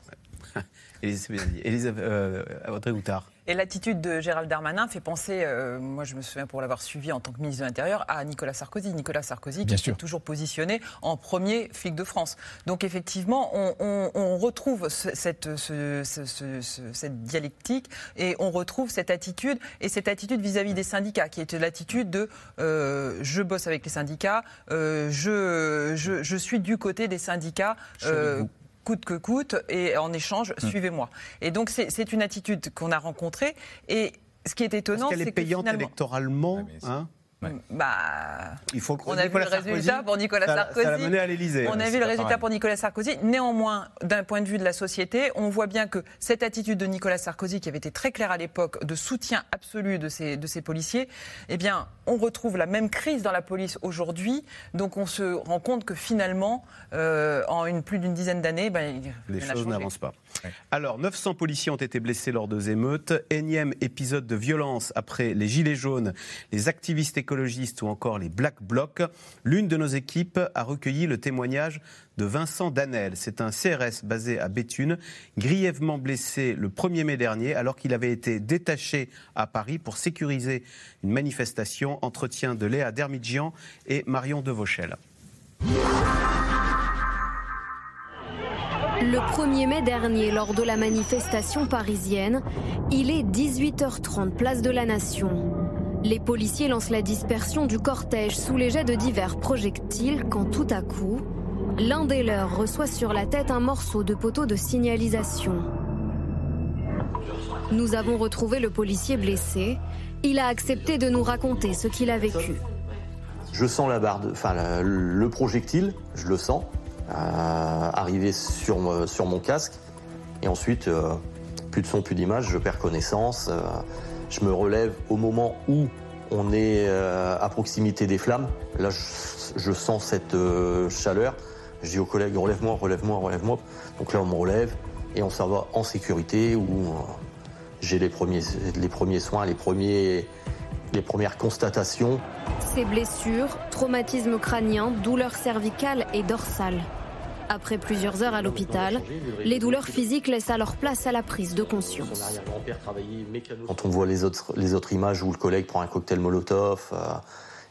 Elisabeth, Elisabeth, euh, Audrey Houtard. Et l'attitude de Gérald Darmanin fait penser, euh, moi je me souviens pour l'avoir suivi en tant que ministre de l'Intérieur, à Nicolas Sarkozy. Nicolas Sarkozy Bien qui sûr. s'est toujours positionné en premier flic de France. Donc effectivement, on, on- on retrouve ce- cette, ce- ce- ce- ce- cette dialectique et on retrouve cette attitude et cette attitude vis-à-vis des syndicats qui était l'attitude de euh, je bosse avec les syndicats, euh, je, je, je suis du côté des syndicats. euh, coûte que coûte, et en échange, Hmm. suivez-moi. Et donc, c'est une attitude qu'on a rencontrée. Et ce qui est Est-ce étonnant, qu'elle c'est est que payante finalement, électoralement hein bah, Il faut on a vu le résultat pour Nicolas ça, Sarkozy. Ça l'a mené à l'Élysée. On a vu le résultat pour Nicolas Sarkozy. Néanmoins, d'un point de vue de la société, on voit bien que cette attitude de Nicolas Sarkozy, qui avait été très claire à l'époque, de soutien absolu de ces, de ces policiers, eh bien, on retrouve la même crise dans la police aujourd'hui. Donc, on se rend compte que finalement, euh, en une, plus d'une dizaine d'années, ben, Les choses n'avancent pas. Alors, 900 policiers ont été blessés lors de émeutes. Énième épisode de violence après les Gilets jaunes, les activistes ou encore les Black Blocs. L'une de nos équipes a recueilli le témoignage de Vincent Danel. C'est un CRS basé à Béthune, grièvement blessé le 1er mai dernier alors qu'il avait été détaché à Paris pour sécuriser une manifestation. Entretien de Léa Dermidjian et Marion Devauchel. Le 1er mai dernier, lors de la manifestation parisienne, il est 18h30, place de la Nation. Les policiers lancent la dispersion du cortège sous les jets de divers projectiles quand tout à coup, l'un des leurs reçoit sur la tête un morceau de poteau de signalisation. Nous avons retrouvé le policier blessé. Il a accepté de nous raconter ce qu'il a vécu. Je sens la barre, de- enfin le projectile, je le sens, euh, arriver sur, me- sur mon casque. Et ensuite, euh, plus de son, plus d'image, je perds connaissance. euh, je me relève au moment où on est euh, à proximité des flammes. Là, je, sens cette euh, chaleur. Je dis aux collègues, relève-moi, relève-moi, relève-moi. Donc là, on me relève et on s'en va en sécurité où euh, j'ai les premiers, soins, les, les premières constatations. Ces blessures, traumatisme crânien, douleurs cervicales et dorsales. Après plusieurs heures à l'hôpital, les douleurs physiques laissent alors place à la prise de conscience. Quand on voit les autres, images où le collègue prend un cocktail Molotov euh,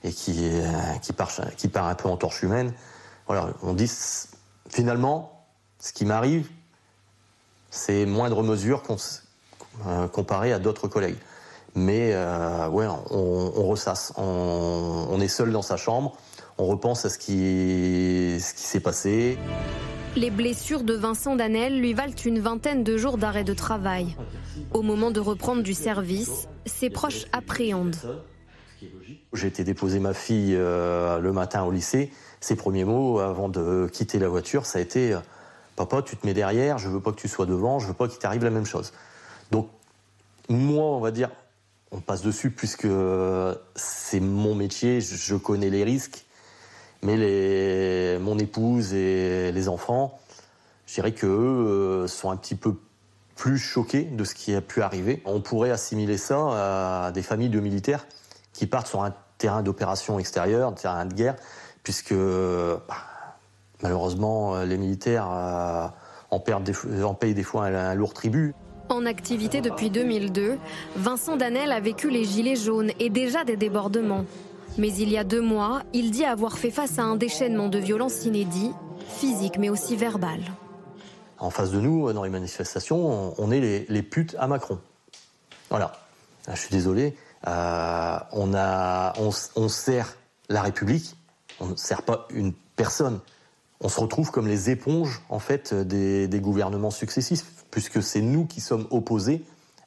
et qui, euh, qui, part, qui part un peu en torche humaine, voilà, on dit finalement, ce qui m'arrive, c'est moindre mesure euh, comparé à d'autres collègues. Mais ouais, on, ressasse. On est seul dans sa chambre, on repense à ce qui, ce qui s'est passé. Les blessures de Vincent Danel lui valent une vingtaine de jours d'arrêt de travail. Au moment de reprendre du service, ses proches appréhendent. J'ai été déposer ma fille euh, le matin au lycée. Ses premiers mots avant de quitter la voiture, ça a été euh, Papa, tu te mets derrière, je veux pas que tu sois devant, je veux pas qu'il t'arrive la même chose. Donc, moi, on va dire, on passe dessus puisque c'est mon métier, je connais les risques. Mais mon épouse et les enfants, Je dirais qu'eux sont un petit peu plus choqués de ce qui a pu arriver. On pourrait assimiler ça à des familles de militaires qui partent sur un terrain d'opération extérieure, un terrain de guerre, puisque bah, malheureusement les militaires en, perdent en payent des fois un, lourd tribut. En activité depuis 2002, Vincent Danel a vécu les gilets jaunes et déjà des débordements. Mais il y a deux mois, il dit avoir fait face à un déchaînement de violences inédits, physiques mais aussi verbales. En face de nous, dans les manifestations, on est les, putes à Macron. Voilà. Je suis désolé. Euh, on, sert la République, on ne sert pas une personne. On se retrouve comme les éponges en fait des, gouvernements successifs, puisque c'est nous qui sommes opposés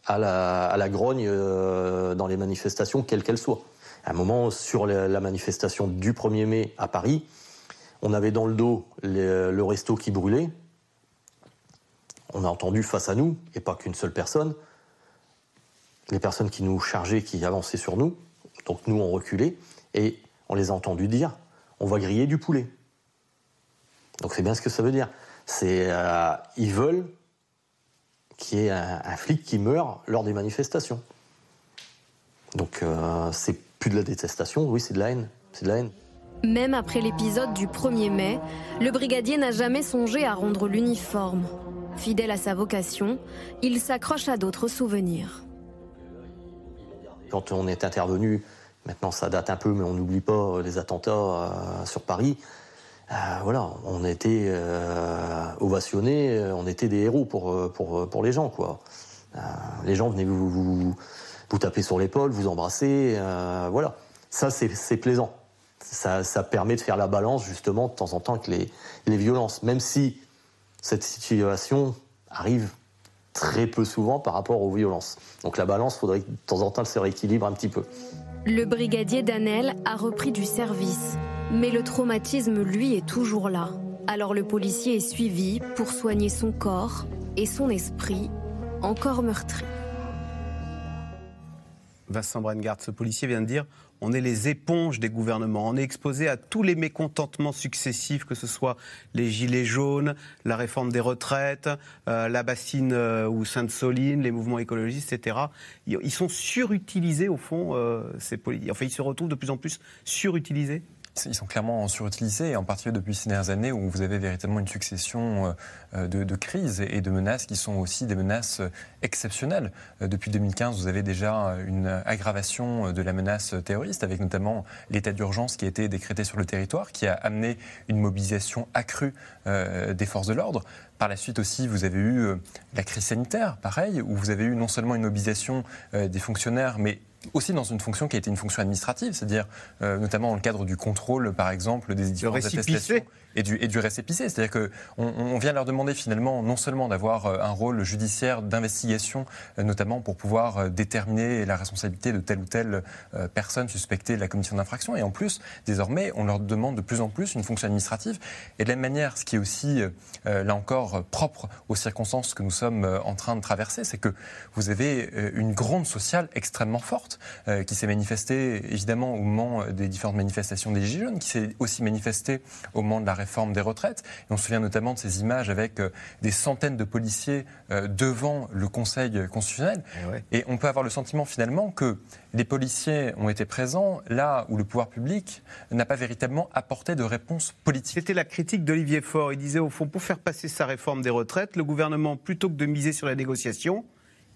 à la, grogne euh, dans les manifestations, quelles qu'elles soient. À un moment, sur la, manifestation du 1er mai à Paris, on avait dans le dos le resto qui brûlait. On a entendu face à nous, et pas qu'une seule personne, les personnes qui nous chargeaient, qui avançaient sur nous. Donc nous, on reculait, et on les a entendus dire on va griller du poulet. Donc c'est bien ce que ça veut dire. C'est euh, ils veulent qu'il y ait un, flic qui meurt lors des manifestations. Donc euh, c'est plus de la détestation, oui, c'est de la haine. C'est de la haine. Même après l'épisode du 1er mai, le brigadier n'a jamais songé à rendre l'uniforme. Fidèle à sa vocation, il s'accroche à d'autres souvenirs. Quand on est intervenu, maintenant ça date un peu, mais on n'oublie pas les attentats euh, sur Paris. Euh, voilà, on était euh, ovationnés, on était des héros pour, pour, pour les gens. Quoi. les gens venaient vous, vous, vous taper sur l'épaule, vous embrasser. voilà, ça c'est plaisant. Ça, permet de faire la balance justement de temps en temps avec les, les violences, même si cette situation arrive très peu souvent par rapport aux violences. Donc la balance, il faudrait que de temps en temps se rééquilibre un petit peu. Le brigadier Danel a repris du service, mais le traumatisme, lui, est toujours là. Alors le policier est suivi pour soigner son corps et son esprit, encore meurtri. Vincent Brengard, ce policier vient de dire on est les éponges des gouvernements. On est exposé à tous les mécontentements successifs, que ce soit les gilets jaunes, la réforme des retraites, euh, la bassine euh, ou Sainte-Soline, les mouvements écologistes, etc. Ils sont surutilisés au fond, euh, ces Enfin, ils se retrouvent de plus en plus surutilisés ils sont clairement surutilisés, en particulier depuis ces dernières années où vous avez véritablement une succession euh, de, crises et de menaces qui sont aussi des menaces exceptionnelles. Euh, depuis 2015, vous avez déjà une aggravation de la menace terroriste, avec notamment l'état d'urgence qui a été décrété sur le territoire, qui a amené une mobilisation accrue euh, des forces de l'ordre. Par la suite aussi, vous avez eu la crise sanitaire, pareil, où vous avez eu non seulement une mobilisation des fonctionnaires, mais aussi dans une fonction qui a été une fonction administrative, c'est-à-dire euh, notamment dans le cadre du contrôle, par exemple, des différentes attestations et du, et du récépissé. C'est-à-dire qu'on on vient leur demander finalement non seulement d'avoir euh, un rôle judiciaire d'investigation, euh, notamment pour pouvoir déterminer la responsabilité de telle ou telle personne suspectée de la commission d'infraction, et en plus, désormais, on leur demande de plus en plus une fonction administrative. Et de la même manière, ce qui est aussi, là encore, propre aux circonstances que nous sommes en train de traverser, c'est que vous avez une gronde sociale extrêmement forte. Euh, qui s'est manifesté évidemment au moment des différentes manifestations des Gilets jaunes, qui s'est aussi manifesté au moment de la réforme des retraites. Et on se souvient notamment de ces images avec euh, des centaines de policiers euh, devant le Conseil constitutionnel. Et, et on peut avoir le sentiment finalement que les policiers ont été présents là où le pouvoir public n'a pas véritablement apporté de réponse politique. C'était la critique d'Olivier Faure. Il disait au fond, pour faire passer sa réforme des retraites, le gouvernement, plutôt que de miser sur la négociation,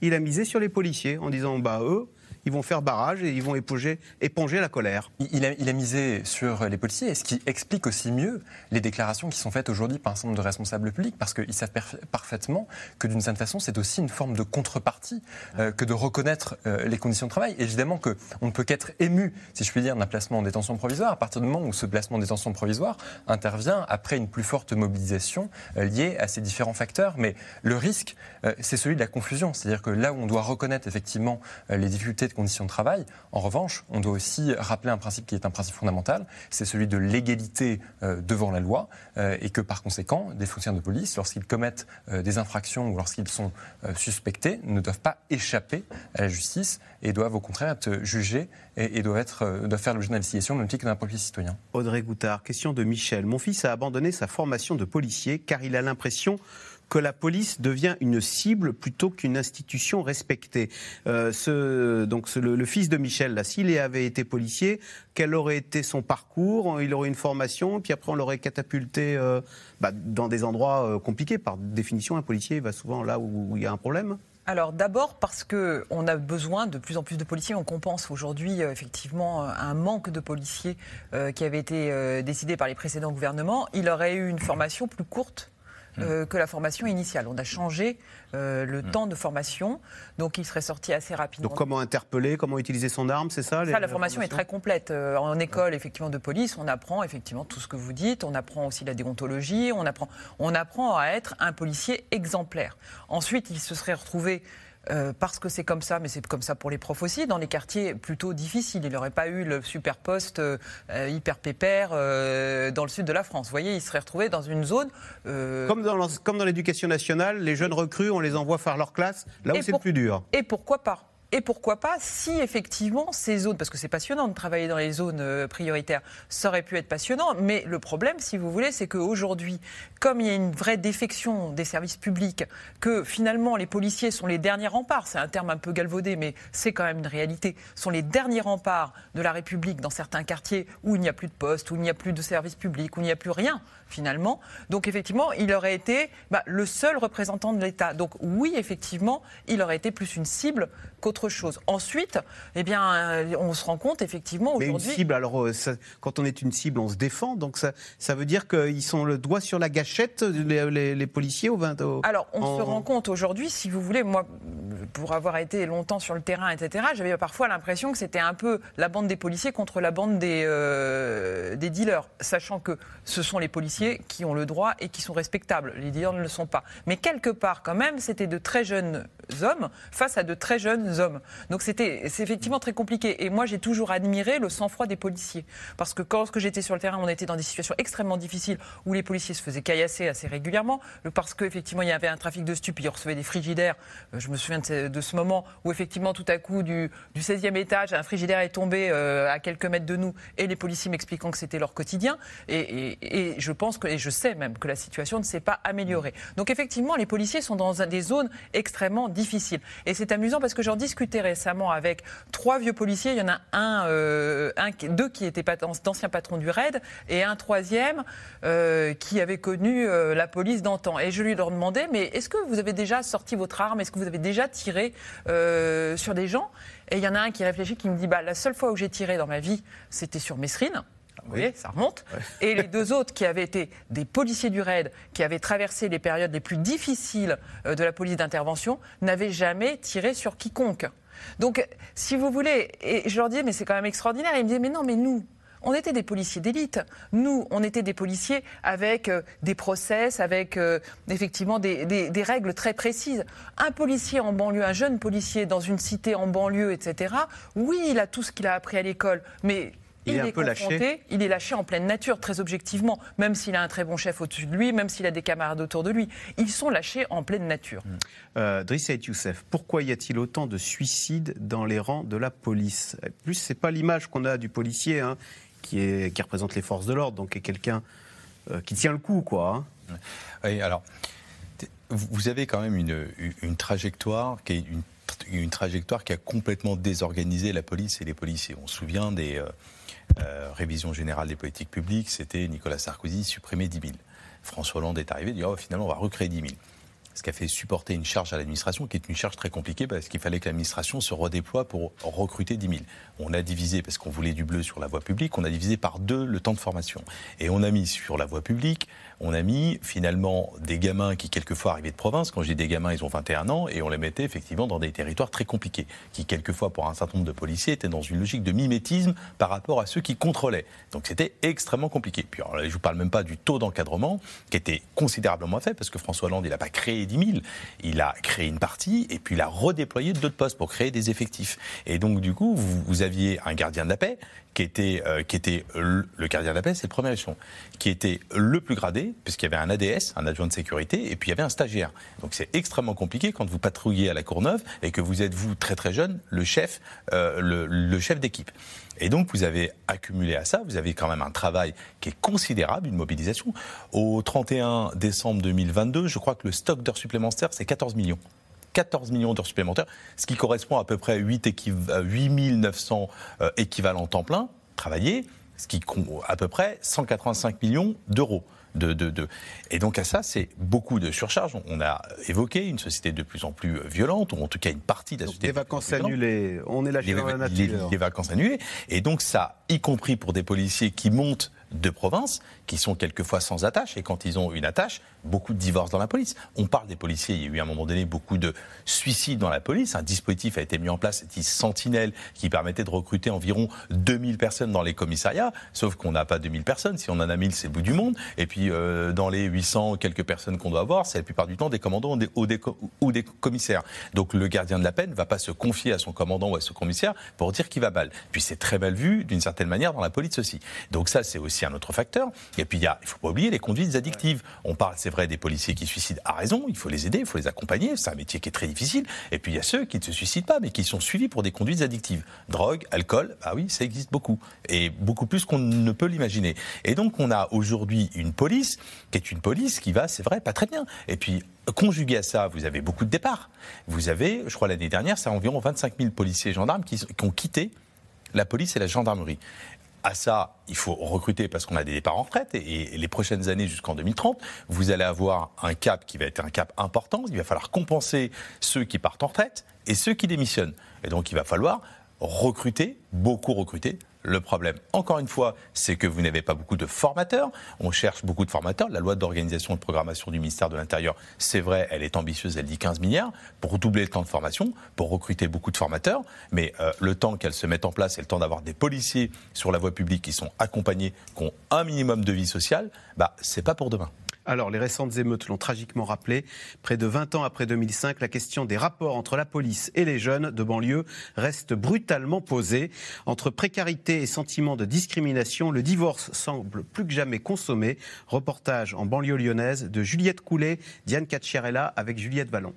il a misé sur les policiers en disant, bah eux, ils vont faire barrage et ils vont éponger, la colère. Il a, misé sur les policiers, ce qui explique aussi mieux les déclarations qui sont faites aujourd'hui par un certain nombre de responsables publics, parce qu'ils savent parfaitement que d'une certaine façon, c'est aussi une forme de contrepartie euh, que de reconnaître euh, les conditions de travail. évidemment qu'on ne peut qu'être ému, si je puis dire, d'un placement en détention provisoire à partir du moment où ce placement en détention provisoire intervient après une plus forte mobilisation euh, liée à ces différents facteurs. Mais le risque, c'est celui de la confusion. C'est-à-dire que là où on doit reconnaître effectivement les difficultés de conditions de travail. En revanche, on doit aussi rappeler un principe qui est un principe fondamental, c'est celui de l'égalité euh, devant la loi, euh, et que par conséquent, des fonctionnaires de police, lorsqu'ils commettent euh, des infractions ou lorsqu'ils sont suspectés, ne doivent pas échapper à la justice et doivent au contraire être jugés et, doivent, être, doivent faire l'objet d'investigation même titre que d'un policier citoyen. Audrey Goutard, question de Michel. Mon fils a abandonné sa formation de policier car il a l'impression que la police devient une cible plutôt qu'une institution respectée. Euh, donc le, fils de Michel, s'il avait été policier, quel aurait été son parcours? Il aurait une formation, puis après on l'aurait catapulté euh, bah, dans des endroits euh, compliqués. Par définition, un policier va souvent là où il y a un problème. Alors d'abord parce qu'on a besoin de plus en plus de policiers. On compense aujourd'hui effectivement un manque de policiers qui avait été décidé par les précédents gouvernements. Il aurait eu une formation plus courte euh, que la formation initiale. On a changé euh, le mm. temps de formation, donc il serait sorti assez rapidement. Donc comment interpeller, comment utiliser son arme, c'est ça Ça, la formation est très complète. Euh, en école, effectivement, de police, on apprend effectivement tout ce que vous dites, on apprend aussi la déontologie, on apprend, on apprend à être un policier exemplaire. Ensuite, il se serait retrouvé euh, parce que c'est comme ça, mais c'est comme ça pour les profs aussi, dans les quartiers plutôt difficiles. Il n'aurait pas eu le super poste euh, hyper pépère euh, dans le sud de la France. Vous voyez, il serait retrouvé dans une zone. Comme dans, comme dans l'éducation nationale, les jeunes recrues, on les envoie faire leur classe là où c'est le plus dur. Et pourquoi pas? Et pourquoi pas, si effectivement ces zones, parce que c'est passionnant de travailler dans les zones euh, prioritaires, ça aurait pu être passionnant, mais le problème, si vous voulez, c'est qu'aujourd'hui, comme il y a une vraie défection des services publics, que finalement les policiers sont les derniers remparts, c'est un terme un peu galvaudé, mais c'est quand même une réalité, sont les derniers remparts de la République dans certains quartiers où il n'y a plus de postes, où il n'y a plus de services publics, où il n'y a plus rien finalement. Donc effectivement, il aurait été bah, le seul représentant de l'État. Donc oui, effectivement, il aurait été plus une cible qu'autre chose. Ensuite, eh bien, euh, on se rend compte effectivement aujourd'hui. Mais une cible, alors euh, quand on est une cible, on se défend. Donc ça, ça veut dire qu'ils sont le doigt sur la gâchette, les, policiers au 20 Alors on se rend compte aujourd'hui, si vous voulez, moi, pour avoir été longtemps sur le terrain, etc., j'avais parfois l'impression que c'était un peu la bande des policiers contre la bande des, euh, des dealers, sachant que ce sont les policiers qui ont le droit et qui sont respectables. Les dealers ne le sont pas. Mais quelque part, quand même, c'était de très jeunes hommes face à de très jeunes hommes. Donc c'était, c'est effectivement très compliqué. Et moi, j'ai toujours admiré le sang-froid des policiers. Parce que quand j'étais sur le terrain, on était dans des situations extrêmement difficiles où les policiers se faisaient caillasser assez régulièrement. Parce qu'effectivement, il y avait un trafic de stupes, ils recevaient des frigidaires. Euh, je me souviens de, ce moment où, effectivement, tout à coup, du, 16e étage, un frigidaire est tombé euh, à quelques mètres de nous et les policiers m'expliquant que c'était leur quotidien. Et, je pense et je sais même que la situation ne s'est pas améliorée. Donc, effectivement, les policiers sont dans des zones extrêmement difficiles. Et c'est amusant parce que j'en discutais récemment avec trois vieux policiers. Il y en a un, euh, deux qui étaient d'anciens patrons du RAID et un troisième euh, qui avait connu euh, la police d'antan. Et je lui leur demandais, mais est-ce que vous avez déjà sorti votre arme? Est-ce que vous avez déjà tiré sur des gens? Et il y en a un qui réfléchit, qui me dit, bah, la seule fois où j'ai tiré dans ma vie, c'était sur Mesrine. Vous voyez, ça remonte. <laughs> Et les deux autres qui avaient été des policiers du RAID, qui avaient traversé les périodes les plus difficiles euh, de la police d'intervention, n'avaient jamais tiré sur quiconque. Donc, si vous voulez, et je leur disais, mais c'est quand même extraordinaire. Et ils me disaient, mais non, mais nous, on était des policiers d'élite. Nous, on était des policiers avec euh, des process, avec euh, effectivement des, des, règles très précises. Un policier en banlieue, un jeune policier dans une cité en banlieue, etc., oui, il a tout ce qu'il a appris à l'école, mais il, est, un peu lâché. Il est lâché en pleine nature, très objectivement, même s'il a un très bon chef au-dessus de lui, même s'il a des camarades autour de lui. Ils sont lâchés en pleine nature. Mmh. Euh, Driss Youssef, pourquoi y a-t-il autant de suicides dans les rangs de la police? Plus, c'est pas l'image qu'on a du policier hein, qui, est, qui représente les forces de l'ordre, donc est quelqu'un euh, qui tient le coup, quoi. Hein. Oui, alors, vous avez quand même une, une trajectoire qui est une une trajectoire qui a complètement désorganisé la police et les policiers. On se souvient des, euh, euh, révision générale des politiques publiques, c'était Nicolas Sarkozy supprimer 10 000. François Hollande est arrivé et dit oh, finalement on va recréer 10 000 ce qui a fait supporter une charge à l'administration qui est une charge très compliquée parce qu'il fallait que l'administration se redéploie pour recruter 10 000. On a divisé, parce qu'on voulait du bleu sur la voie publique, on a divisé par deux le temps de formation. Et on a mis sur la voie publique, on a mis finalement des gamins qui quelquefois arrivaient de province, quand je dis des gamins, ils ont 21 ans, et on les mettait effectivement dans des territoires très compliqués, qui quelquefois pour un certain nombre de policiers étaient dans une logique de mimétisme par rapport à ceux qui contrôlaient. Donc c'était extrêmement compliqué. Puis je ne vous parle même pas du taux d'encadrement, qui était considérablement fait, parce que François Hollande, il n'a pas créé 10 000. Il a créé une partie et puis il a redéployé d'autres postes pour créer des effectifs. Et donc, du coup, vous, aviez un gardien de la paix qui était, euh, qui était le, gardien de la paix, c'est le premier échelon, qui était le plus gradé, puisqu'il y avait un ADS, un adjoint de sécurité, et puis il y avait un stagiaire. Donc c'est extrêmement compliqué quand vous patrouillez à la Courneuve et que vous êtes, vous, très très jeune, le chef, euh, le chef d'équipe. Et donc, vous avez accumulé à ça, vous avez quand même un travail qui est considérable, une mobilisation. Au 31 décembre 2022, je crois que le stock d'heures supplémentaires, c'est 14 millions. 14 millions d'heures supplémentaires, ce qui correspond à peu près à 8, équiv- à 8900 euh, équivalents temps plein travaillés, ce qui compte à peu près 185 millions d'euros. De, de- de- Et donc à ça, c'est beaucoup de surcharge. On a évoqué une société de plus en plus violente, ou en tout cas une partie de la société. Des vacances annulées, on est lâché Les, dans la nature. les vacances annulées. Et donc ça, y compris pour des policiers qui montent de province, qui sont quelquefois sans attache, et quand ils ont une attache, beaucoup de divorces dans la police. On parle des policiers, il y a eu à un moment donné beaucoup de suicides dans la police. Un dispositif a été mis en place, dit Sentinelle, qui permettait de recruter environ 2000 personnes dans les commissariats, sauf qu'on n'a pas 2000 personnes. Si on en a 1000, c'est bout du monde. Et puis euh, dans les 800 quelques personnes qu'on doit avoir, c'est la plupart du temps des commandants ou des, commissaires. Donc le gardien de la paix ne va pas se confier à son commandant ou à son commissaire pour dire qu'il va mal. Puis c'est très mal vu d'une certaine manière dans la police aussi. Donc ça c'est aussi un autre facteur. Et puis il il faut pas oublier les conduites addictives. On parle, c'est vrai, des policiers qui suicident à raison. Il faut les aider, il faut les accompagner. C'est un métier qui est très difficile. Et puis il y a ceux qui ne se suicident pas, mais qui sont suivis pour des conduites addictives. Drogue, alcool, ah oui, ça existe beaucoup. Et beaucoup plus qu'on ne peut l'imaginer. Et donc on a aujourd'hui une police qui est une police qui va, c'est vrai, pas très bien. Et puis Conjugué à ça, vous avez beaucoup de départs. Vous avez, je crois l'année dernière, c'est environ 25 000 policiers et gendarmes qui ont quitté la police et la gendarmerie. À ça, il faut recruter parce qu'on a des départs en retraite et, et les prochaines années jusqu'en 2030, vous allez avoir un cap qui va être un cap important. Il va falloir compenser ceux qui partent en retraite et ceux qui démissionnent. Et donc il va falloir recruter, beaucoup recruter. Le problème, encore une fois, c'est que vous n'avez pas beaucoup de formateurs. On cherche beaucoup de formateurs. La loi d'organisation et de programmation du ministère de l'Intérieur, c'est vrai, elle est ambitieuse, elle dit 15 milliards pour doubler le temps de formation, pour recruter beaucoup de formateurs. Mais euh, le temps qu'elle se mette en place et le temps d'avoir des policiers sur la voie publique qui sont accompagnés, qui ont un minimum de vie sociale, bah, c'est pas pour demain. Alors, les récentes émeutes l'ont tragiquement rappelé. Près de 20 ans après 2005, la question des rapports entre la police et les jeunes de banlieue reste brutalement posée. Entre précarité et sentiment de discrimination, le divorce semble plus que jamais consommé. Reportage en banlieue lyonnaise de Juliette Coulet, Diane Cacciarella avec Juliette Vallon.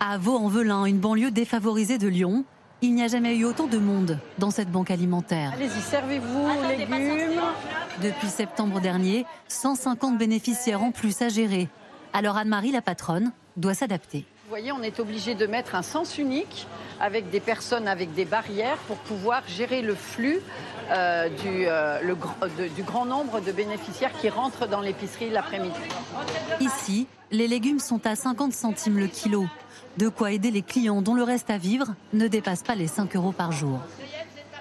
À Vaux-en-Velin, une banlieue défavorisée de Lyon, il n'y a jamais eu autant de monde dans cette banque alimentaire. Allez-y, servez-vous, légumes. Depuis septembre dernier, 150 bénéficiaires en plus à gérer. Alors Anne-Marie, la patronne, doit s'adapter. Vous voyez, on est obligé de mettre un sens unique avec des personnes avec des barrières pour pouvoir gérer le flux euh, du, euh, le gr- de- du grand nombre de bénéficiaires qui rentrent dans l'épicerie l'après-midi. Ici, les légumes sont à 50 centimes le kilo. De quoi aider les clients dont le reste à vivre ne dépasse pas les 5 euros par jour.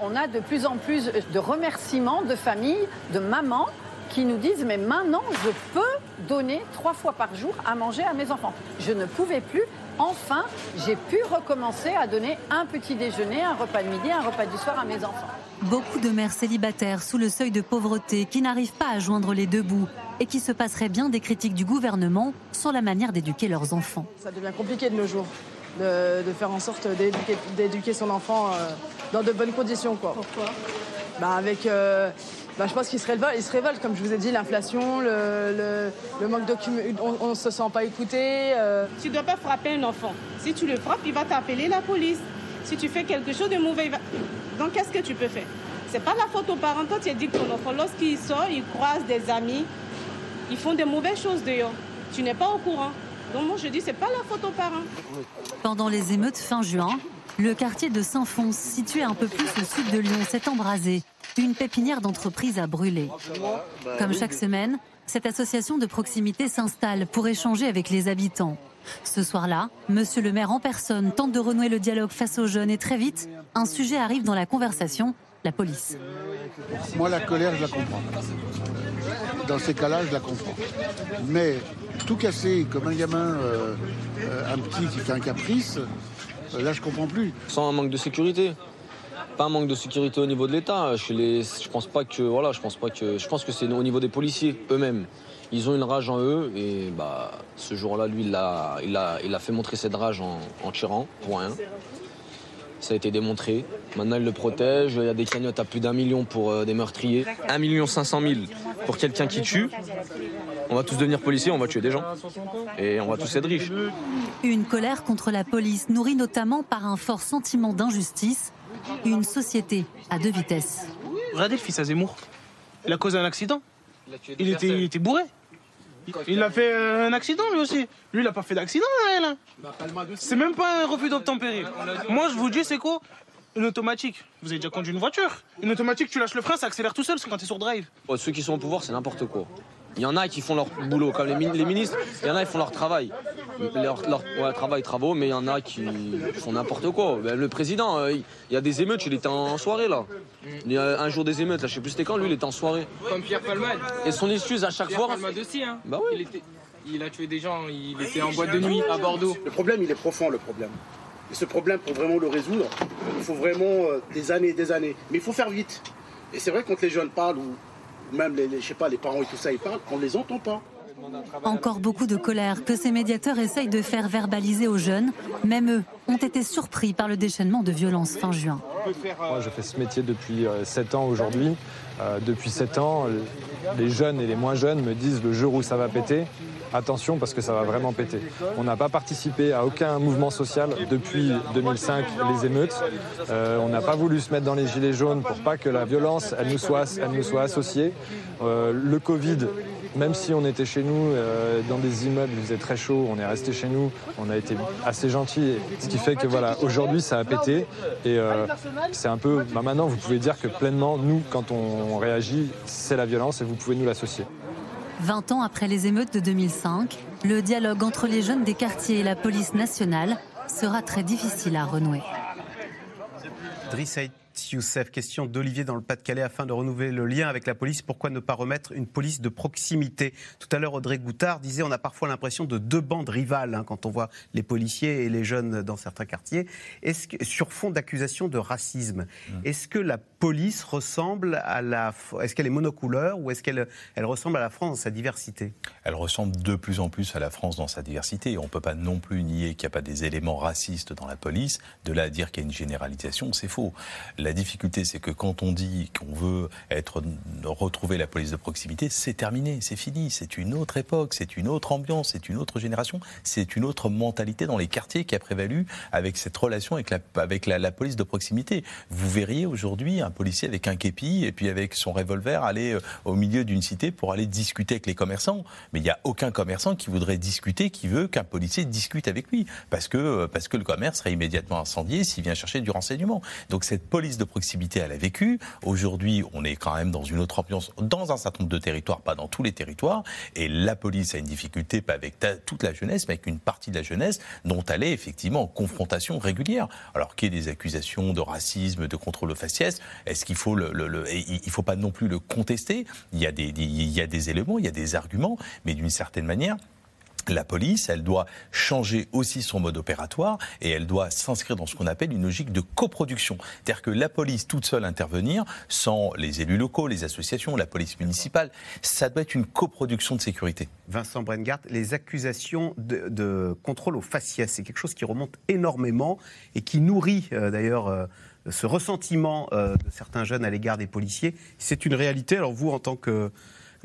On a de plus en plus de remerciements de familles, de mamans qui nous disent mais maintenant je peux donner trois fois par jour à manger à mes enfants. Je ne pouvais plus. Enfin, j'ai pu recommencer à donner un petit déjeuner, un repas de midi, un repas du soir à mes enfants. Beaucoup de mères célibataires sous le seuil de pauvreté qui n'arrivent pas à joindre les deux bouts et qui se passeraient bien des critiques du gouvernement sur la manière d'éduquer leurs enfants. Ça devient compliqué de nos jours, de, de faire en sorte d'éduquer, d'éduquer son enfant euh, dans de bonnes conditions. Quoi. Pourquoi? Bah avec, euh, bah Je pense qu'il se révolte, il se révolte, comme je vous ai dit, l'inflation, le, le, le manque d'occupation, on ne se sent pas écouté. euh. Tu ne dois pas frapper un enfant. Si tu le frappes, il va t'appeler la police. Si tu fais quelque chose de mauvais, il va... donc qu'est-ce que tu peux faire? C'est pas la faute aux parents. Toi, tu as dit que ton enfant, lorsqu'il sort, il croise des amis, ils font des mauvaises choses dehors. Tu n'es pas au courant. Donc moi, je dis, c'est pas la faute aux parents. Pendant les émeutes fin juin, le quartier de Saint-Fons, situé un peu plus au sud de Lyon, s'est embrasé. Une pépinière d'entreprise a brûlé. Comme chaque semaine, cette association de proximité s'installe pour échanger avec les habitants. Ce soir-là, monsieur le maire en personne tente de renouer le dialogue face aux jeunes et très vite, un sujet arrive dans la conversation, la police. Moi, la colère, je la comprends. Dans ces cas-là, je la comprends. Mais tout casser comme un gamin, euh, euh, un petit qui fait un caprice, euh, là, je comprends plus. Sans un manque de sécurité. Pas un manque de sécurité au niveau de l'État. Je, pense pas que voilà, je pense pas que je pense que c'est au niveau des policiers eux-mêmes. Ils ont une rage en eux et bah ce jour-là, lui, il a, fait montrer cette rage en, tirant pour rien. Ça a été démontré. Maintenant, il le protège. Il y a des cagnottes à plus d'un million pour euh, des meurtriers. Un million cinq cent mille pour quelqu'un qui tue. On va tous devenir policiers, on va tuer des gens. Et on va tous être riches. Une colère contre la police nourrie notamment par un fort sentiment d'injustice. Une société à deux vitesses. Regardez le fils à Zemmour. Il a causé un accident. Il était, il était bourré. Il a fait euh, un accident lui aussi. Lui, il a pas fait d'accident, là. C'est même pas un refus d'obtempérer. Moi, je vous dis, c'est quoi? Une automatique. Vous avez déjà conduit une voiture Une automatique, tu lâches le frein, ça accélère tout seul, c'est quand t'es sur drive. Ceux qui sont au pouvoir, c'est n'importe quoi. Il y en a qui font leur boulot, comme les, min- les ministres, il y en a qui font leur travail. Leur, leur- ouais, travail, travaux, mais il y en a qui font n'importe quoi. Ben, le président, euh, il y a des émeutes, il était en soirée là. Il y a un jour des émeutes, là, je sais plus c'était quand, lui, il était en soirée. Comme Pierre Palmade. Et son excuse à chaque Pierre fois. Palmade aussi, hein. Bah oui. Il, était- il a tué des gens, il était en boîte de nuit à Bordeaux. Le problème, il est profond, le problème. Et ce problème, pour vraiment le résoudre, il faut vraiment euh, des années et des années. Mais il faut faire vite. Et c'est vrai, quand les jeunes parlent, ou même les, les- je sais pas, les parents et tout ça, ils parlent, on les entend pas. Encore beaucoup de colère que ces médiateurs essayent de faire verbaliser aux jeunes. Même eux ont été surpris par le déchaînement de violence fin juin. Moi, je fais ce métier depuis 7 ans aujourd'hui. Euh, depuis 7 ans, les jeunes et les moins jeunes me disent le jour où ça va péter, attention parce que ça va vraiment péter. On n'a pas participé à aucun mouvement social depuis 2005, les émeutes. Euh, on n'a pas voulu se mettre dans les gilets jaunes pour pas que la violence, elle nous soit, associée. Euh, le Covid, même si on était chez nous euh, dans des immeubles, il faisait très chaud, on est resté chez nous, on a été assez gentils, ce qui fait que voilà, aujourd'hui ça a pété et c'est un peu, bah, maintenant vous pouvez dire que pleinement, nous, quand on réagit, c'est la violence et vous pouvez nous l'associer. 20 ans après les émeutes de 2005, le dialogue entre les jeunes des quartiers et la police nationale sera très difficile à renouer. Youssef, question d'Olivier dans le Pas-de-Calais. Afin de renouveler le lien avec la police, pourquoi ne pas remettre une police de proximité? Tout à l'heure, Audrey Goutard disait on a parfois l'impression de deux bandes rivales hein, quand on voit les policiers et les jeunes dans certains quartiers. Est-ce que, sur fond d'accusation de racisme, est-ce que la police ressemble à la. Est-ce qu'elle est monocouleur ou est-ce qu'elle elle ressemble à la France dans sa diversité? Elle ressemble de plus en plus à la France dans sa diversité. On ne peut pas non plus nier qu'il n'y a pas des éléments racistes dans la police. De là à dire qu'il y a une généralisation, c'est faux. La difficulté, c'est que quand on dit qu'on veut être, retrouver la police de proximité, c'est terminé, c'est fini. C'est une autre époque, c'est une autre ambiance, c'est une autre génération, c'est une autre mentalité dans les quartiers qui a prévalu avec cette relation avec la, police de proximité. Vous verriez aujourd'hui un policier avec un képi et puis avec son revolver aller euh, au milieu d'une cité pour aller discuter avec les commerçants. Mais il n'y a aucun commerçant qui voudrait discuter, qui veut qu'un policier discute avec lui. Parce que, euh, parce que le commerce serait immédiatement incendié s'il vient chercher du renseignement. Donc cette police de proximité, elle a vécu. Aujourd'hui, on est quand même dans une autre ambiance, dans un certain nombre de territoires, pas dans tous les territoires. Et la police a une difficulté, pas avec toute la jeunesse, mais avec une partie de la jeunesse dont elle est effectivement en confrontation régulière. Alors qu'il y ait des accusations de racisme, de contrôle aux faciès, est-ce qu'il faut faut pas non plus le contester? Il y a des éléments, il y a des arguments, mais d'une certaine manière. La police, elle doit changer aussi son mode opératoire et elle doit s'inscrire dans ce qu'on appelle une logique de coproduction. C'est-à-dire que la police toute seule intervenir, sans les élus locaux, les associations, la police municipale, ça doit être une coproduction de sécurité. Vincent Brengart, les accusations de, de contrôle aux faciès, c'est quelque chose qui remonte énormément et qui nourrit euh, d'ailleurs euh, ce ressentiment euh, de certains jeunes à l'égard des policiers. C'est une réalité, alors vous, en tant que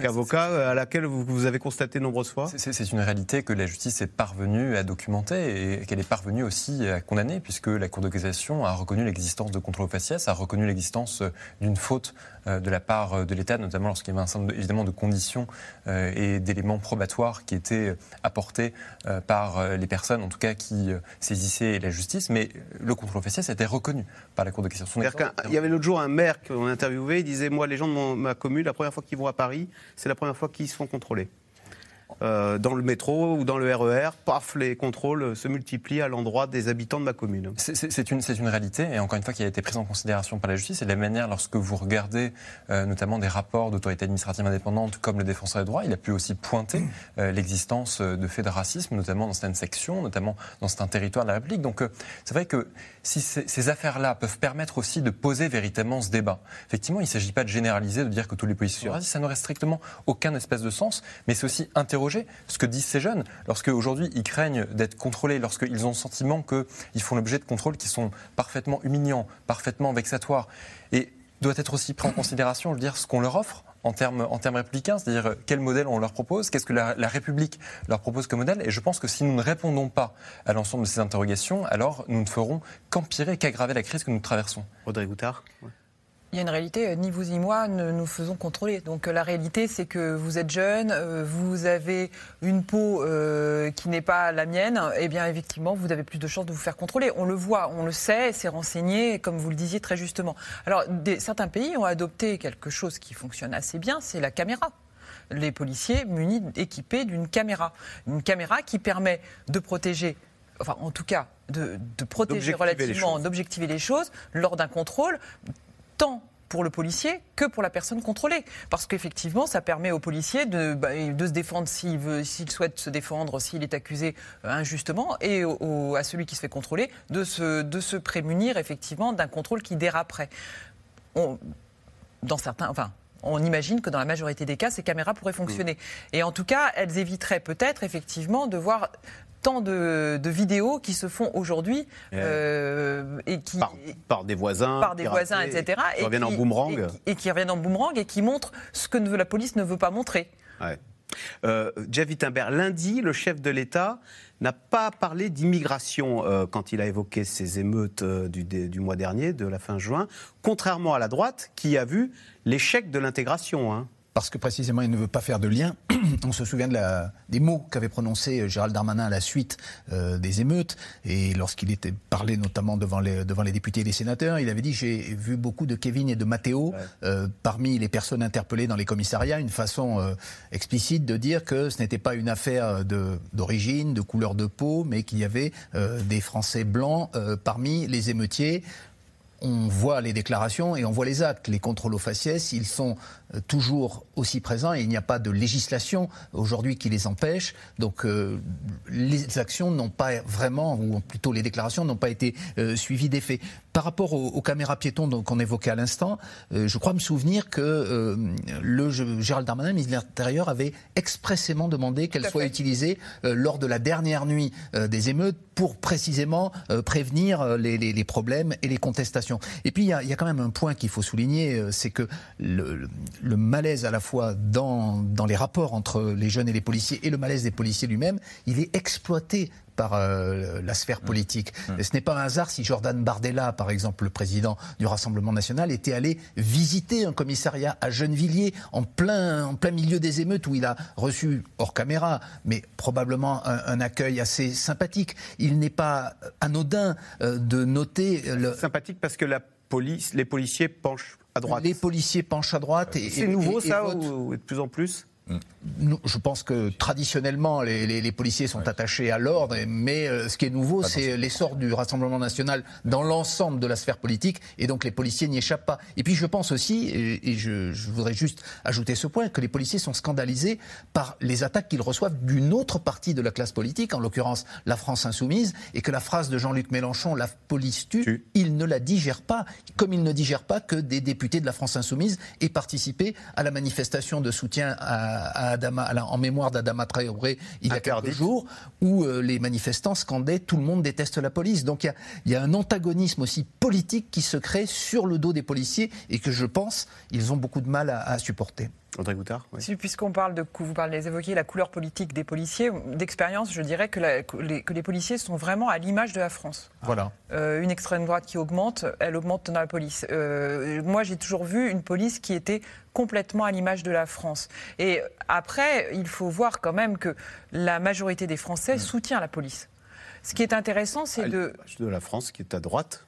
qu'avocat, euh, à laquelle vous, vous avez constaté nombreuses fois C'est- une réalité que la justice est parvenue à documenter et qu'elle est parvenue aussi à condamner, puisque la Cour de cassation a reconnu l'existence de contrôle faciès, a reconnu l'existence euh, d'une faute de la part euh, de l'État, notamment lorsqu'il y avait un certain nombre de- évidemment de conditions euh, et d'éléments probatoires qui étaient apportés euh, par euh, les personnes, en tout cas, qui euh, saisissaient la justice. Mais le contrôle faciès a été reconnu par la Cour de cassation. Qu'il y avait l'autre jour un maire qu'on a interviewé, il disait Moi, les gens de mon- ma commune, la première fois qu'ils vont à Paris, c'est la première fois qu'ils se font contrôler. Euh, dans le métro ou dans le RER, paf, les contrôles se multiplient à l'endroit des habitants de ma commune. C'est- une, réalité, et encore une fois, qui a été prise en considération par la justice. Et de la manière, lorsque vous regardez euh, notamment des rapports d'autorité administrative indépendante comme le défenseur des droits, il a pu aussi pointer euh, l'existence de faits de racisme, notamment dans certaines sections, notamment dans certains territoires de la République. Donc c'est vrai que si ces, ces affaires-là peuvent permettre aussi de poser véritablement ce débat, effectivement, il ne s'agit pas de généraliser, de dire que tous les policiers sont racistes, ça n'aurait strictement aucun espèce de sens, mais c'est aussi interroger ce que disent ces jeunes, lorsque aujourd'hui ils craignent d'être contrôlés, lorsqu'ils ont le sentiment qu'ils font l'objet de contrôles qui sont parfaitement humiliants, parfaitement vexatoires, et doit être aussi pris en considération, je veux dire, ce qu'on leur offre en termes, en termes républicains, c'est-à-dire euh, quel modèle on leur propose, qu'est-ce que la, République leur propose comme modèle. Et je pense que si nous ne répondons pas à l'ensemble de ces interrogations, alors nous ne ferons qu'empirer, qu'aggraver la crise que nous traversons. Audrey Goutard Il y a une réalité, euh, ni vous ni moi ne nous faisons contrôler. Donc euh, la réalité, c'est que vous êtes jeune, euh, vous avez une peau euh, qui n'est pas la mienne, et bien effectivement, vous avez plus de chances de vous faire contrôler. On le voit, on le sait, c'est renseigné, comme vous le disiez très justement. Alors des- certains pays ont adopté quelque chose qui fonctionne assez bien, c'est la caméra les policiers munis, équipés d'une caméra. Une caméra qui permet de protéger, enfin en tout cas, de, de protéger relativement, d'objectiver les choses lors d'un contrôle, tant pour le policier que pour la personne contrôlée. Parce qu'effectivement, ça permet au policier de, bah, de se défendre s'il veut, s'il souhaite se défendre, s'il est accusé euh, injustement, et au- au- à celui qui se fait contrôler de se, de se prémunir effectivement d'un contrôle qui déraperait. On- dans certains, enfin, on imagine que dans la majorité des cas, ces caméras pourraient fonctionner. Et en tout cas, elles éviteraient peut-être effectivement de voir tant de, de vidéos qui se font aujourd'hui euh, et qui par, par des voisins, par des piratés, voisins, etc. qui reviennent en boomerang. Et qui, et qui reviennent en boomerang et qui montrent ce que la police ne veut pas montrer. Ouais. Euh, Jeff Wittenberg, lundi, le chef de l'État n'a pas parlé d'immigration euh, quand il a évoqué ces émeutes euh, du mois dernier, de la fin juin, contrairement à la droite qui a vu l'échec de l'intégration. hein. Parce que précisément, il ne veut pas faire de lien. <clears throat> On se souvient de la- des mots qu'avait prononcés euh, Gérald Darmanin à la suite euh, des émeutes. Et lorsqu'il était parlé notamment devant les, devant les députés et les sénateurs, il avait dit J'ai vu beaucoup de Kevin et de Matteo euh, parmi les personnes interpellées dans les commissariats. Une façon euh, explicite de dire que ce n'était pas une affaire d'origine, de, couleur de peau, mais qu'il y avait des Français blancs parmi les émeutiers on voit les déclarations et on voit les actes. Les contrôles aux faciès, ils sont euh, toujours aussi présents et il n'y a pas de législation aujourd'hui qui les empêche. Donc euh, les actions n'ont pas vraiment, ou plutôt les déclarations n'ont pas été euh, suivies des faits. Par rapport aux, aux caméras piétons qu'on évoquait à l'instant, euh, je crois me souvenir que le Gérald Darmanin, ministre de l'Intérieur, avait expressément demandé qu'elles soient utilisées lors de la dernière nuit des émeutes pour précisément prévenir les, les- les problèmes et les contestations. Et puis il y a, quand même un point qu'il faut souligner, euh, c'est que le, le- le malaise à la fois dans, dans les rapports entre les jeunes et les policiers et le malaise des policiers lui-même, il est exploité par euh, la sphère politique. Et Ce n'est pas un hasard si Jordan Bardella, par exemple, le président du Rassemblement national, était allé visiter un commissariat à Gennevilliers en plein, en plein milieu des émeutes où il a reçu, hors caméra, mais probablement un, un accueil assez sympathique. Il n'est pas anodin euh, de noter... Le... Sympathique parce que la police, les policiers penchent à droite. Les policiers penchent à droite. et- C'est et- nouveau et- et ça ou, ou de plus en plus? Je pense que traditionnellement, les, les- les policiers sont attachés à l'ordre, mais euh, ce qui est nouveau, c'est l'essor du Rassemblement national dans l'ensemble de la sphère politique, et donc les policiers n'y échappent pas. Et puis je pense aussi, et, et je, je voudrais juste ajouter ce point, que les policiers sont scandalisés par les attaques qu'ils reçoivent d'une autre partie de la classe politique, en l'occurrence la France insoumise, et que la phrase de Jean-Luc Mélenchon, la police tue, il ne la digère pas, comme il ne digère pas que des députés de la France insoumise aient participé à la manifestation de soutien à, à Adama, à la- en mémoire d'Adama Traoré il y a quelques jours, où euh, les manifestants scandaient Tout le monde déteste la police. Donc il y a, il y a un antagonisme aussi politique qui se crée sur le dos des policiers et que je pense ils ont beaucoup de mal à, à supporter. Audrey Goutard Si, Puisqu'on parle de, vous parlez, évoquez la couleur politique des policiers, d'expérience, je dirais que, la- que les, que les policiers sont vraiment à l'image de la France. Voilà. Euh, une extrême droite qui augmente, elle augmente dans la police. Euh, moi, j'ai toujours vu une police qui était complètement à l'image de la France. Et après, il faut voir quand même que la majorité des Français soutient la police. Ce qui est intéressant, c'est de... de la France qui est à droite.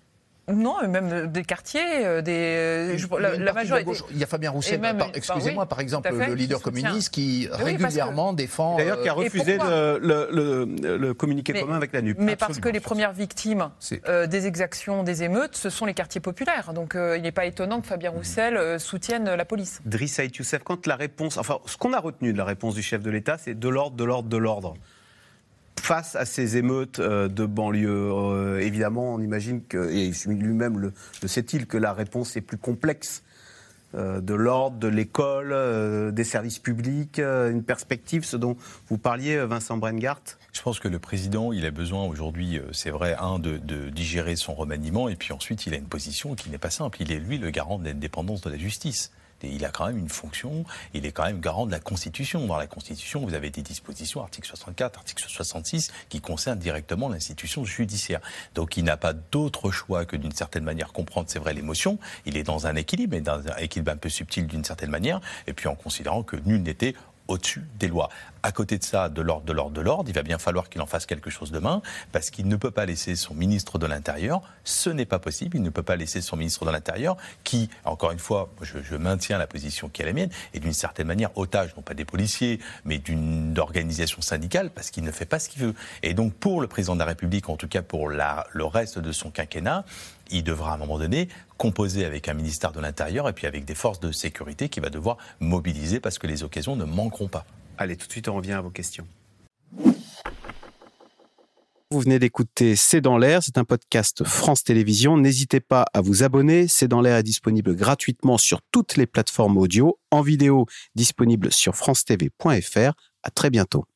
Non, même des quartiers, euh, des. je, la, la majorité. Il y a Fabien Roussel, excusez-moi, par exemple, le leader communiste qui régulièrement défend. D'ailleurs, qui a refusé le, le, communiqué commun avec la NUP. Mais parce que les premières victimes des exactions, des émeutes, ce sont les quartiers populaires. Donc il n'est pas étonnant que Fabien Roussel soutienne la police. Driss Youssef, quand la réponse. Enfin, ce qu'on a retenu de la réponse du chef de l'État, c'est de l'ordre, de l'ordre, de l'ordre face à ces émeutes euh, de banlieue, euh, évidemment, on imagine que, et lui-même le, sait-il, que la réponse est plus complexe. Euh, de l'ordre, de l'école, des services publics, une perspective, ce dont vous parliez, Vincent Brengart Je pense que le président, il a besoin aujourd'hui, c'est vrai, un, de, digérer son remaniement, et puis ensuite, il a une position qui n'est pas simple. Il est, lui, le garant de l'indépendance de la justice il a quand même une fonction, il est quand même garant de la Constitution. Dans la Constitution, vous avez des dispositions, article 64, article 66, qui concernent directement l'institution judiciaire. Donc il n'a pas d'autre choix que d'une certaine manière comprendre, c'est vrai, l'émotion. Il est dans un équilibre, mais dans un équilibre un peu subtil d'une certaine manière, et puis en considérant que nul n'était au-dessus des lois. À côté de ça, de l'ordre, de l'ordre, de l'ordre, il va bien falloir qu'il en fasse quelque chose demain, parce qu'il ne peut pas laisser son ministre de l'Intérieur, ce n'est pas possible, il ne peut pas laisser son ministre de l'Intérieur, qui, encore une fois, je, maintiens la position qui est la mienne, et d'une certaine manière otage, non pas des policiers, mais d'une organisation syndicale, parce qu'il ne fait pas ce qu'il veut. Et donc pour le président de la République, en tout cas pour le reste de son quinquennat, il devra à un moment donné composer avec un ministère de l'Intérieur et puis avec des forces de sécurité qu'il va devoir mobiliser parce que les occasions ne manqueront pas. Allez, tout de suite, on revient à vos questions. Vous venez d'écouter C'est dans l'air, c'est un podcast France Télévisions. N'hésitez pas à vous abonner. C'est dans l'air est disponible gratuitement sur toutes les plateformes audio, en vidéo disponible sur francetv.fr. À très bientôt.